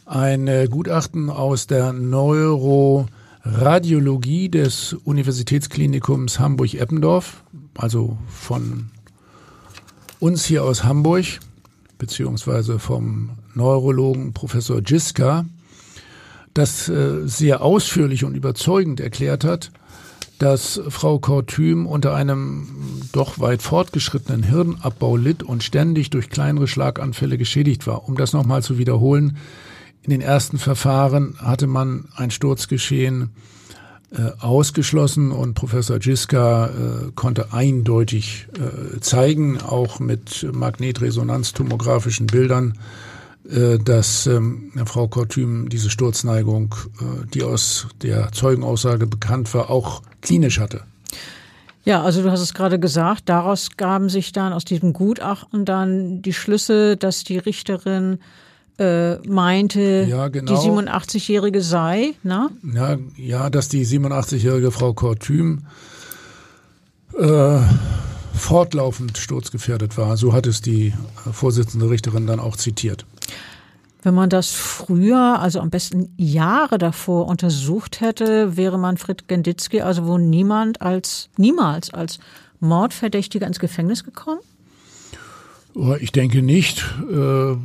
ein äh, Gutachten aus der Neuroradiologie des Universitätsklinikums Hamburg-Eppendorf, also von uns hier aus Hamburg, beziehungsweise vom Neurologen Professor Giska, das äh, sehr ausführlich und überzeugend erklärt hat, dass Frau Kortüm unter einem doch weit fortgeschrittenen Hirnabbau litt und ständig durch kleinere Schlaganfälle geschädigt war. Um das nochmal zu wiederholen, in den ersten Verfahren hatte man ein Sturzgeschehen äh, ausgeschlossen und Professor Giska äh, konnte eindeutig äh, zeigen, auch mit magnetresonanztomografischen Bildern, dass ähm, Frau Kortüm diese Sturzneigung, äh, die aus der Zeugenaussage bekannt war, auch klinisch hatte. Ja, also du hast es gerade gesagt, daraus gaben sich dann aus diesem Gutachten dann die Schlüsse, dass die Richterin äh, meinte, ja, genau. die 87-Jährige sei. Na? Ja, ja, dass die 87-jährige Frau Kortüm äh, fortlaufend sturzgefährdet war. So hat es die äh, Vorsitzende Richterin dann auch zitiert. Wenn man das früher, also am besten Jahre davor untersucht hätte, wäre Manfred Genditzki also wohl niemand als, niemals als Mordverdächtiger ins Gefängnis gekommen? Oh, ich denke nicht. Äh,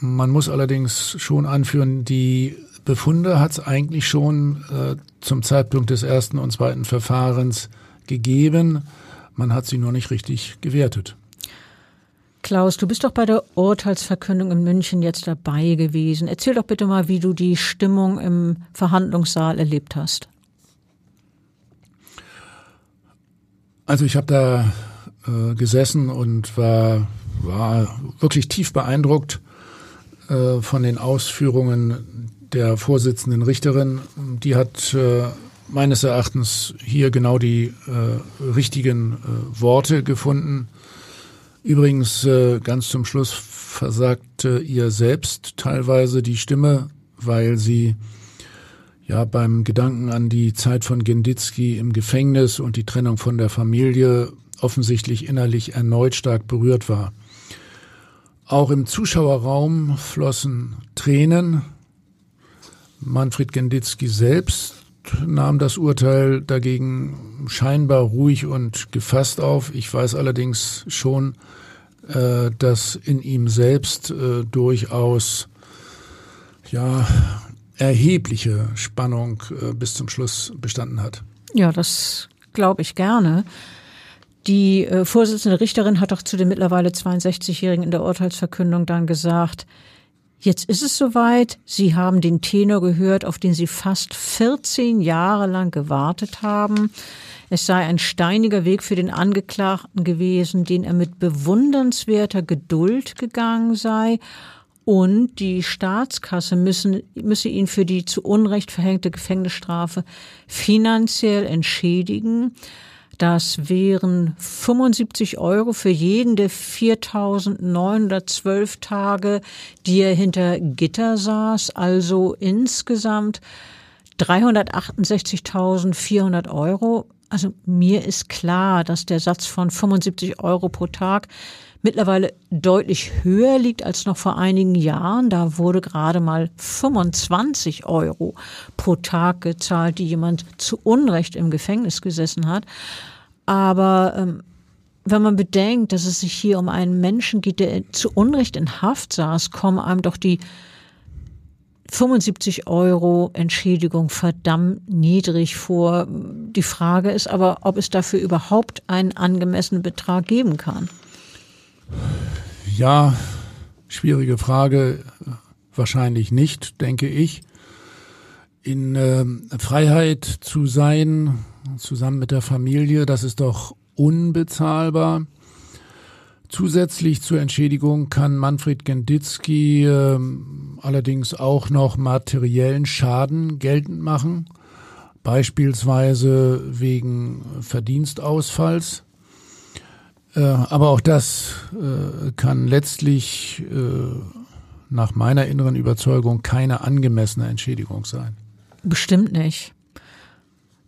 man muss allerdings schon anführen, die Befunde hat es eigentlich schon äh, zum Zeitpunkt des ersten und zweiten Verfahrens gegeben. Man hat sie nur nicht richtig gewertet. Klaus, du bist doch bei der Urteilsverkündung in München jetzt dabei gewesen. Erzähl doch bitte mal, wie du die Stimmung im Verhandlungssaal erlebt hast. Also ich habe da äh, gesessen und war, war wirklich tief beeindruckt äh, von den Ausführungen der Vorsitzenden Richterin. Die hat äh, meines Erachtens hier genau die äh, richtigen äh, Worte gefunden. Übrigens, äh, ganz zum Schluss versagte ihr selbst teilweise die Stimme, weil sie ja beim Gedanken an die Zeit von Genditzki im Gefängnis und die Trennung von der Familie offensichtlich innerlich erneut stark berührt war. Auch im Zuschauerraum flossen Tränen. Manfred Genditzki selbst nahm das Urteil dagegen scheinbar ruhig und gefasst auf. Ich weiß allerdings schon, äh, dass in ihm selbst äh, durchaus ja erhebliche Spannung äh, bis zum Schluss bestanden hat. Ja, das glaube ich gerne. Die äh, Vorsitzende Richterin hat doch zu dem mittlerweile 62-Jährigen in der Urteilsverkündung dann gesagt, Jetzt ist es soweit. Sie haben den Tenor gehört, auf den Sie fast 14 Jahre lang gewartet haben. Es sei ein steiniger Weg für den Angeklagten gewesen, den er mit bewundernswerter Geduld gegangen sei. Und die Staatskasse müssen, müsse ihn für die zu Unrecht verhängte Gefängnisstrafe finanziell entschädigen. Das wären 75 Euro für jeden der 4.912 Tage, die er hinter Gitter saß, also insgesamt 368.400 Euro. Also mir ist klar, dass der Satz von 75 Euro pro Tag mittlerweile deutlich höher liegt als noch vor einigen Jahren. Da wurde gerade mal 25 Euro pro Tag gezahlt, die jemand zu Unrecht im Gefängnis gesessen hat. Aber ähm, wenn man bedenkt, dass es sich hier um einen Menschen geht, der zu Unrecht in Haft saß, kommen einem doch die 75 Euro Entschädigung verdammt niedrig vor. Die Frage ist aber, ob es dafür überhaupt einen angemessenen Betrag geben kann. Ja, schwierige Frage. Wahrscheinlich nicht, denke ich. In äh, Freiheit zu sein, zusammen mit der Familie, das ist doch unbezahlbar. Zusätzlich zur Entschädigung kann Manfred Genditzki äh, allerdings auch noch materiellen Schaden geltend machen, beispielsweise wegen Verdienstausfalls. Äh, aber auch das äh, kann letztlich äh, nach meiner inneren Überzeugung keine angemessene Entschädigung sein. Bestimmt nicht.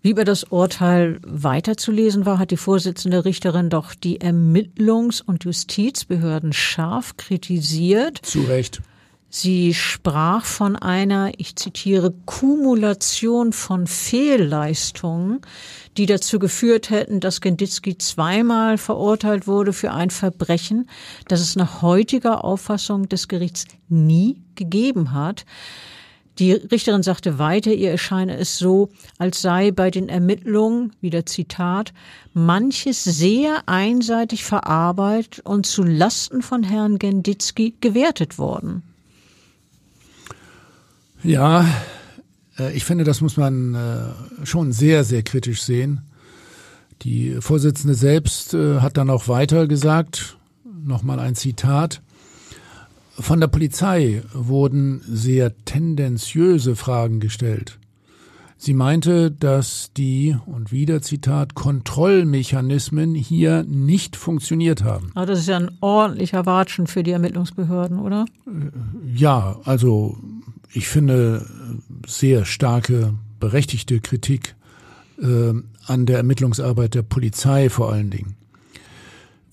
Wie über das Urteil weiterzulesen war, hat die Vorsitzende Richterin doch die Ermittlungs- und Justizbehörden scharf kritisiert. Zu Recht. Sie sprach von einer, ich zitiere, Kumulation von Fehlleistungen, die dazu geführt hätten, dass Genditzki zweimal verurteilt wurde für ein Verbrechen, das es nach heutiger Auffassung des Gerichts nie gegeben hat. Die Richterin sagte weiter, ihr erscheine es so, als sei bei den Ermittlungen, wieder Zitat, manches sehr einseitig verarbeitet und zu Lasten von Herrn Genditzki gewertet worden. Ja, äh, ich finde, das muss man äh, schon sehr, sehr kritisch sehen. Die Vorsitzende selbst äh, hat dann auch weiter gesagt, nochmal ein Zitat, von der Polizei wurden sehr tendenziöse Fragen gestellt. Sie meinte, dass die, und wieder Zitat, Kontrollmechanismen hier nicht funktioniert haben. Aber das ist ja ein ordentlicher Watschen für die Ermittlungsbehörden, oder? Ja, also ich finde sehr starke, berechtigte Kritik äh, an der Ermittlungsarbeit der Polizei vor allen Dingen.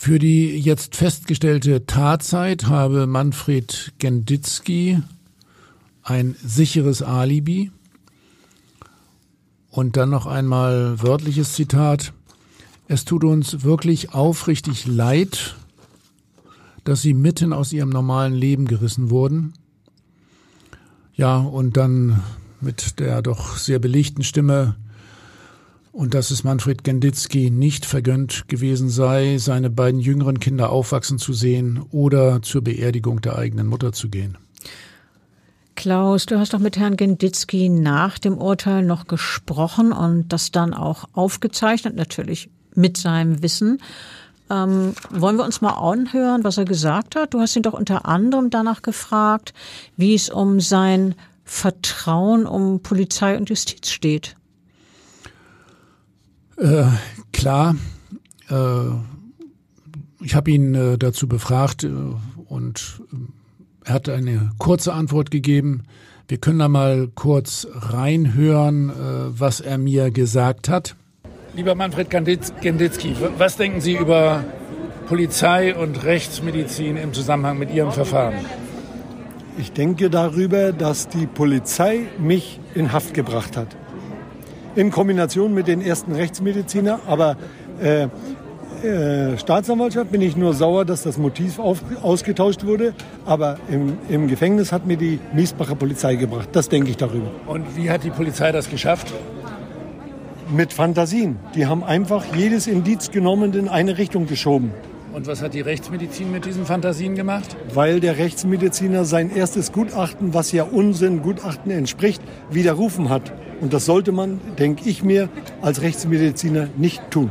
Für die jetzt festgestellte Tatzeit habe Manfred Genditzki ein sicheres Alibi. Und dann noch einmal wörtliches Zitat. Es tut uns wirklich aufrichtig leid, dass sie mitten aus ihrem normalen Leben gerissen wurden. Ja, und dann mit der doch sehr belegten Stimme und dass es Manfred Genditzki nicht vergönnt gewesen sei, seine beiden jüngeren Kinder aufwachsen zu sehen oder zur Beerdigung der eigenen Mutter zu gehen. Klaus, du hast doch mit Herrn Genditzki nach dem Urteil noch gesprochen und das dann auch aufgezeichnet, natürlich mit seinem Wissen. Ähm, wollen wir uns mal anhören, was er gesagt hat? Du hast ihn doch unter anderem danach gefragt, wie es um sein Vertrauen um Polizei und Justiz steht. Äh, klar, äh, ich habe ihn äh, dazu befragt äh, und äh, er hat eine kurze Antwort gegeben. Wir können da mal kurz reinhören, äh, was er mir gesagt hat. Lieber Manfred Genditzki, was denken Sie über Polizei und Rechtsmedizin im Zusammenhang mit Ihrem Verfahren? Ich denke darüber, dass die Polizei mich in Haft gebracht hat in Kombination mit den ersten Rechtsmediziner. Aber äh, äh, Staatsanwaltschaft bin ich nur sauer, dass das Motiv auf, ausgetauscht wurde. Aber im, im Gefängnis hat mir die Miesbacher Polizei gebracht. Das denke ich darüber. Und wie hat die Polizei das geschafft? Mit Fantasien. Die haben einfach jedes Indiz genommen und in eine Richtung geschoben. Und was hat die Rechtsmedizin mit diesen Fantasien gemacht? Weil der Rechtsmediziner sein erstes Gutachten, was ja Unsinn Gutachten entspricht, widerrufen hat. Und das sollte man, denke ich mir, als Rechtsmediziner nicht tun.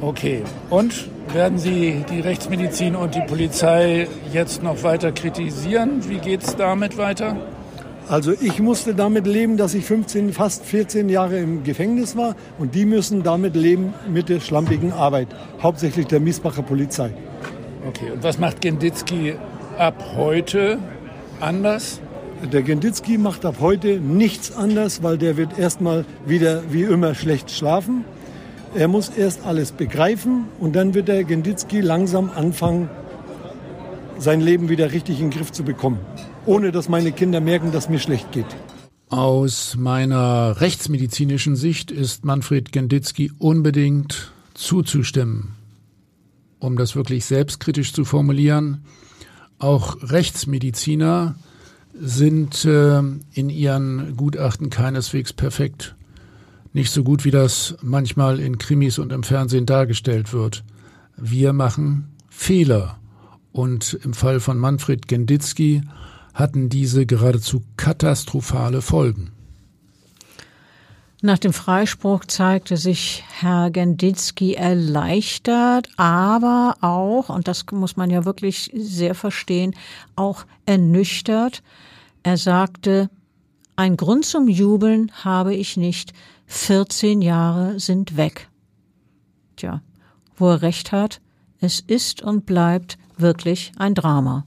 Okay. Und werden Sie die Rechtsmedizin und die Polizei jetzt noch weiter kritisieren? Wie geht es damit weiter? Also ich musste damit leben, dass ich 15, fast 14 Jahre im Gefängnis war und die müssen damit leben mit der schlampigen Arbeit, hauptsächlich der Miesbacher Polizei. Okay, und was macht Genditzki ab heute anders? Der Genditzki macht ab heute nichts anders, weil der wird erstmal wieder wie immer schlecht schlafen. Er muss erst alles begreifen und dann wird der Genditzki langsam anfangen, sein Leben wieder richtig in den Griff zu bekommen ohne dass meine Kinder merken, dass mir schlecht geht. Aus meiner rechtsmedizinischen Sicht ist Manfred Genditzki unbedingt zuzustimmen. Um das wirklich selbstkritisch zu formulieren, auch Rechtsmediziner sind äh, in ihren Gutachten keineswegs perfekt. Nicht so gut, wie das manchmal in Krimis und im Fernsehen dargestellt wird. Wir machen Fehler. Und im Fall von Manfred Genditzki hatten diese geradezu katastrophale Folgen. Nach dem Freispruch zeigte sich Herr Genditzki erleichtert, aber auch, und das muss man ja wirklich sehr verstehen, auch ernüchtert. Er sagte, ein Grund zum Jubeln habe ich nicht. 14 Jahre sind weg. Tja, wo er recht hat, es ist und bleibt wirklich ein Drama.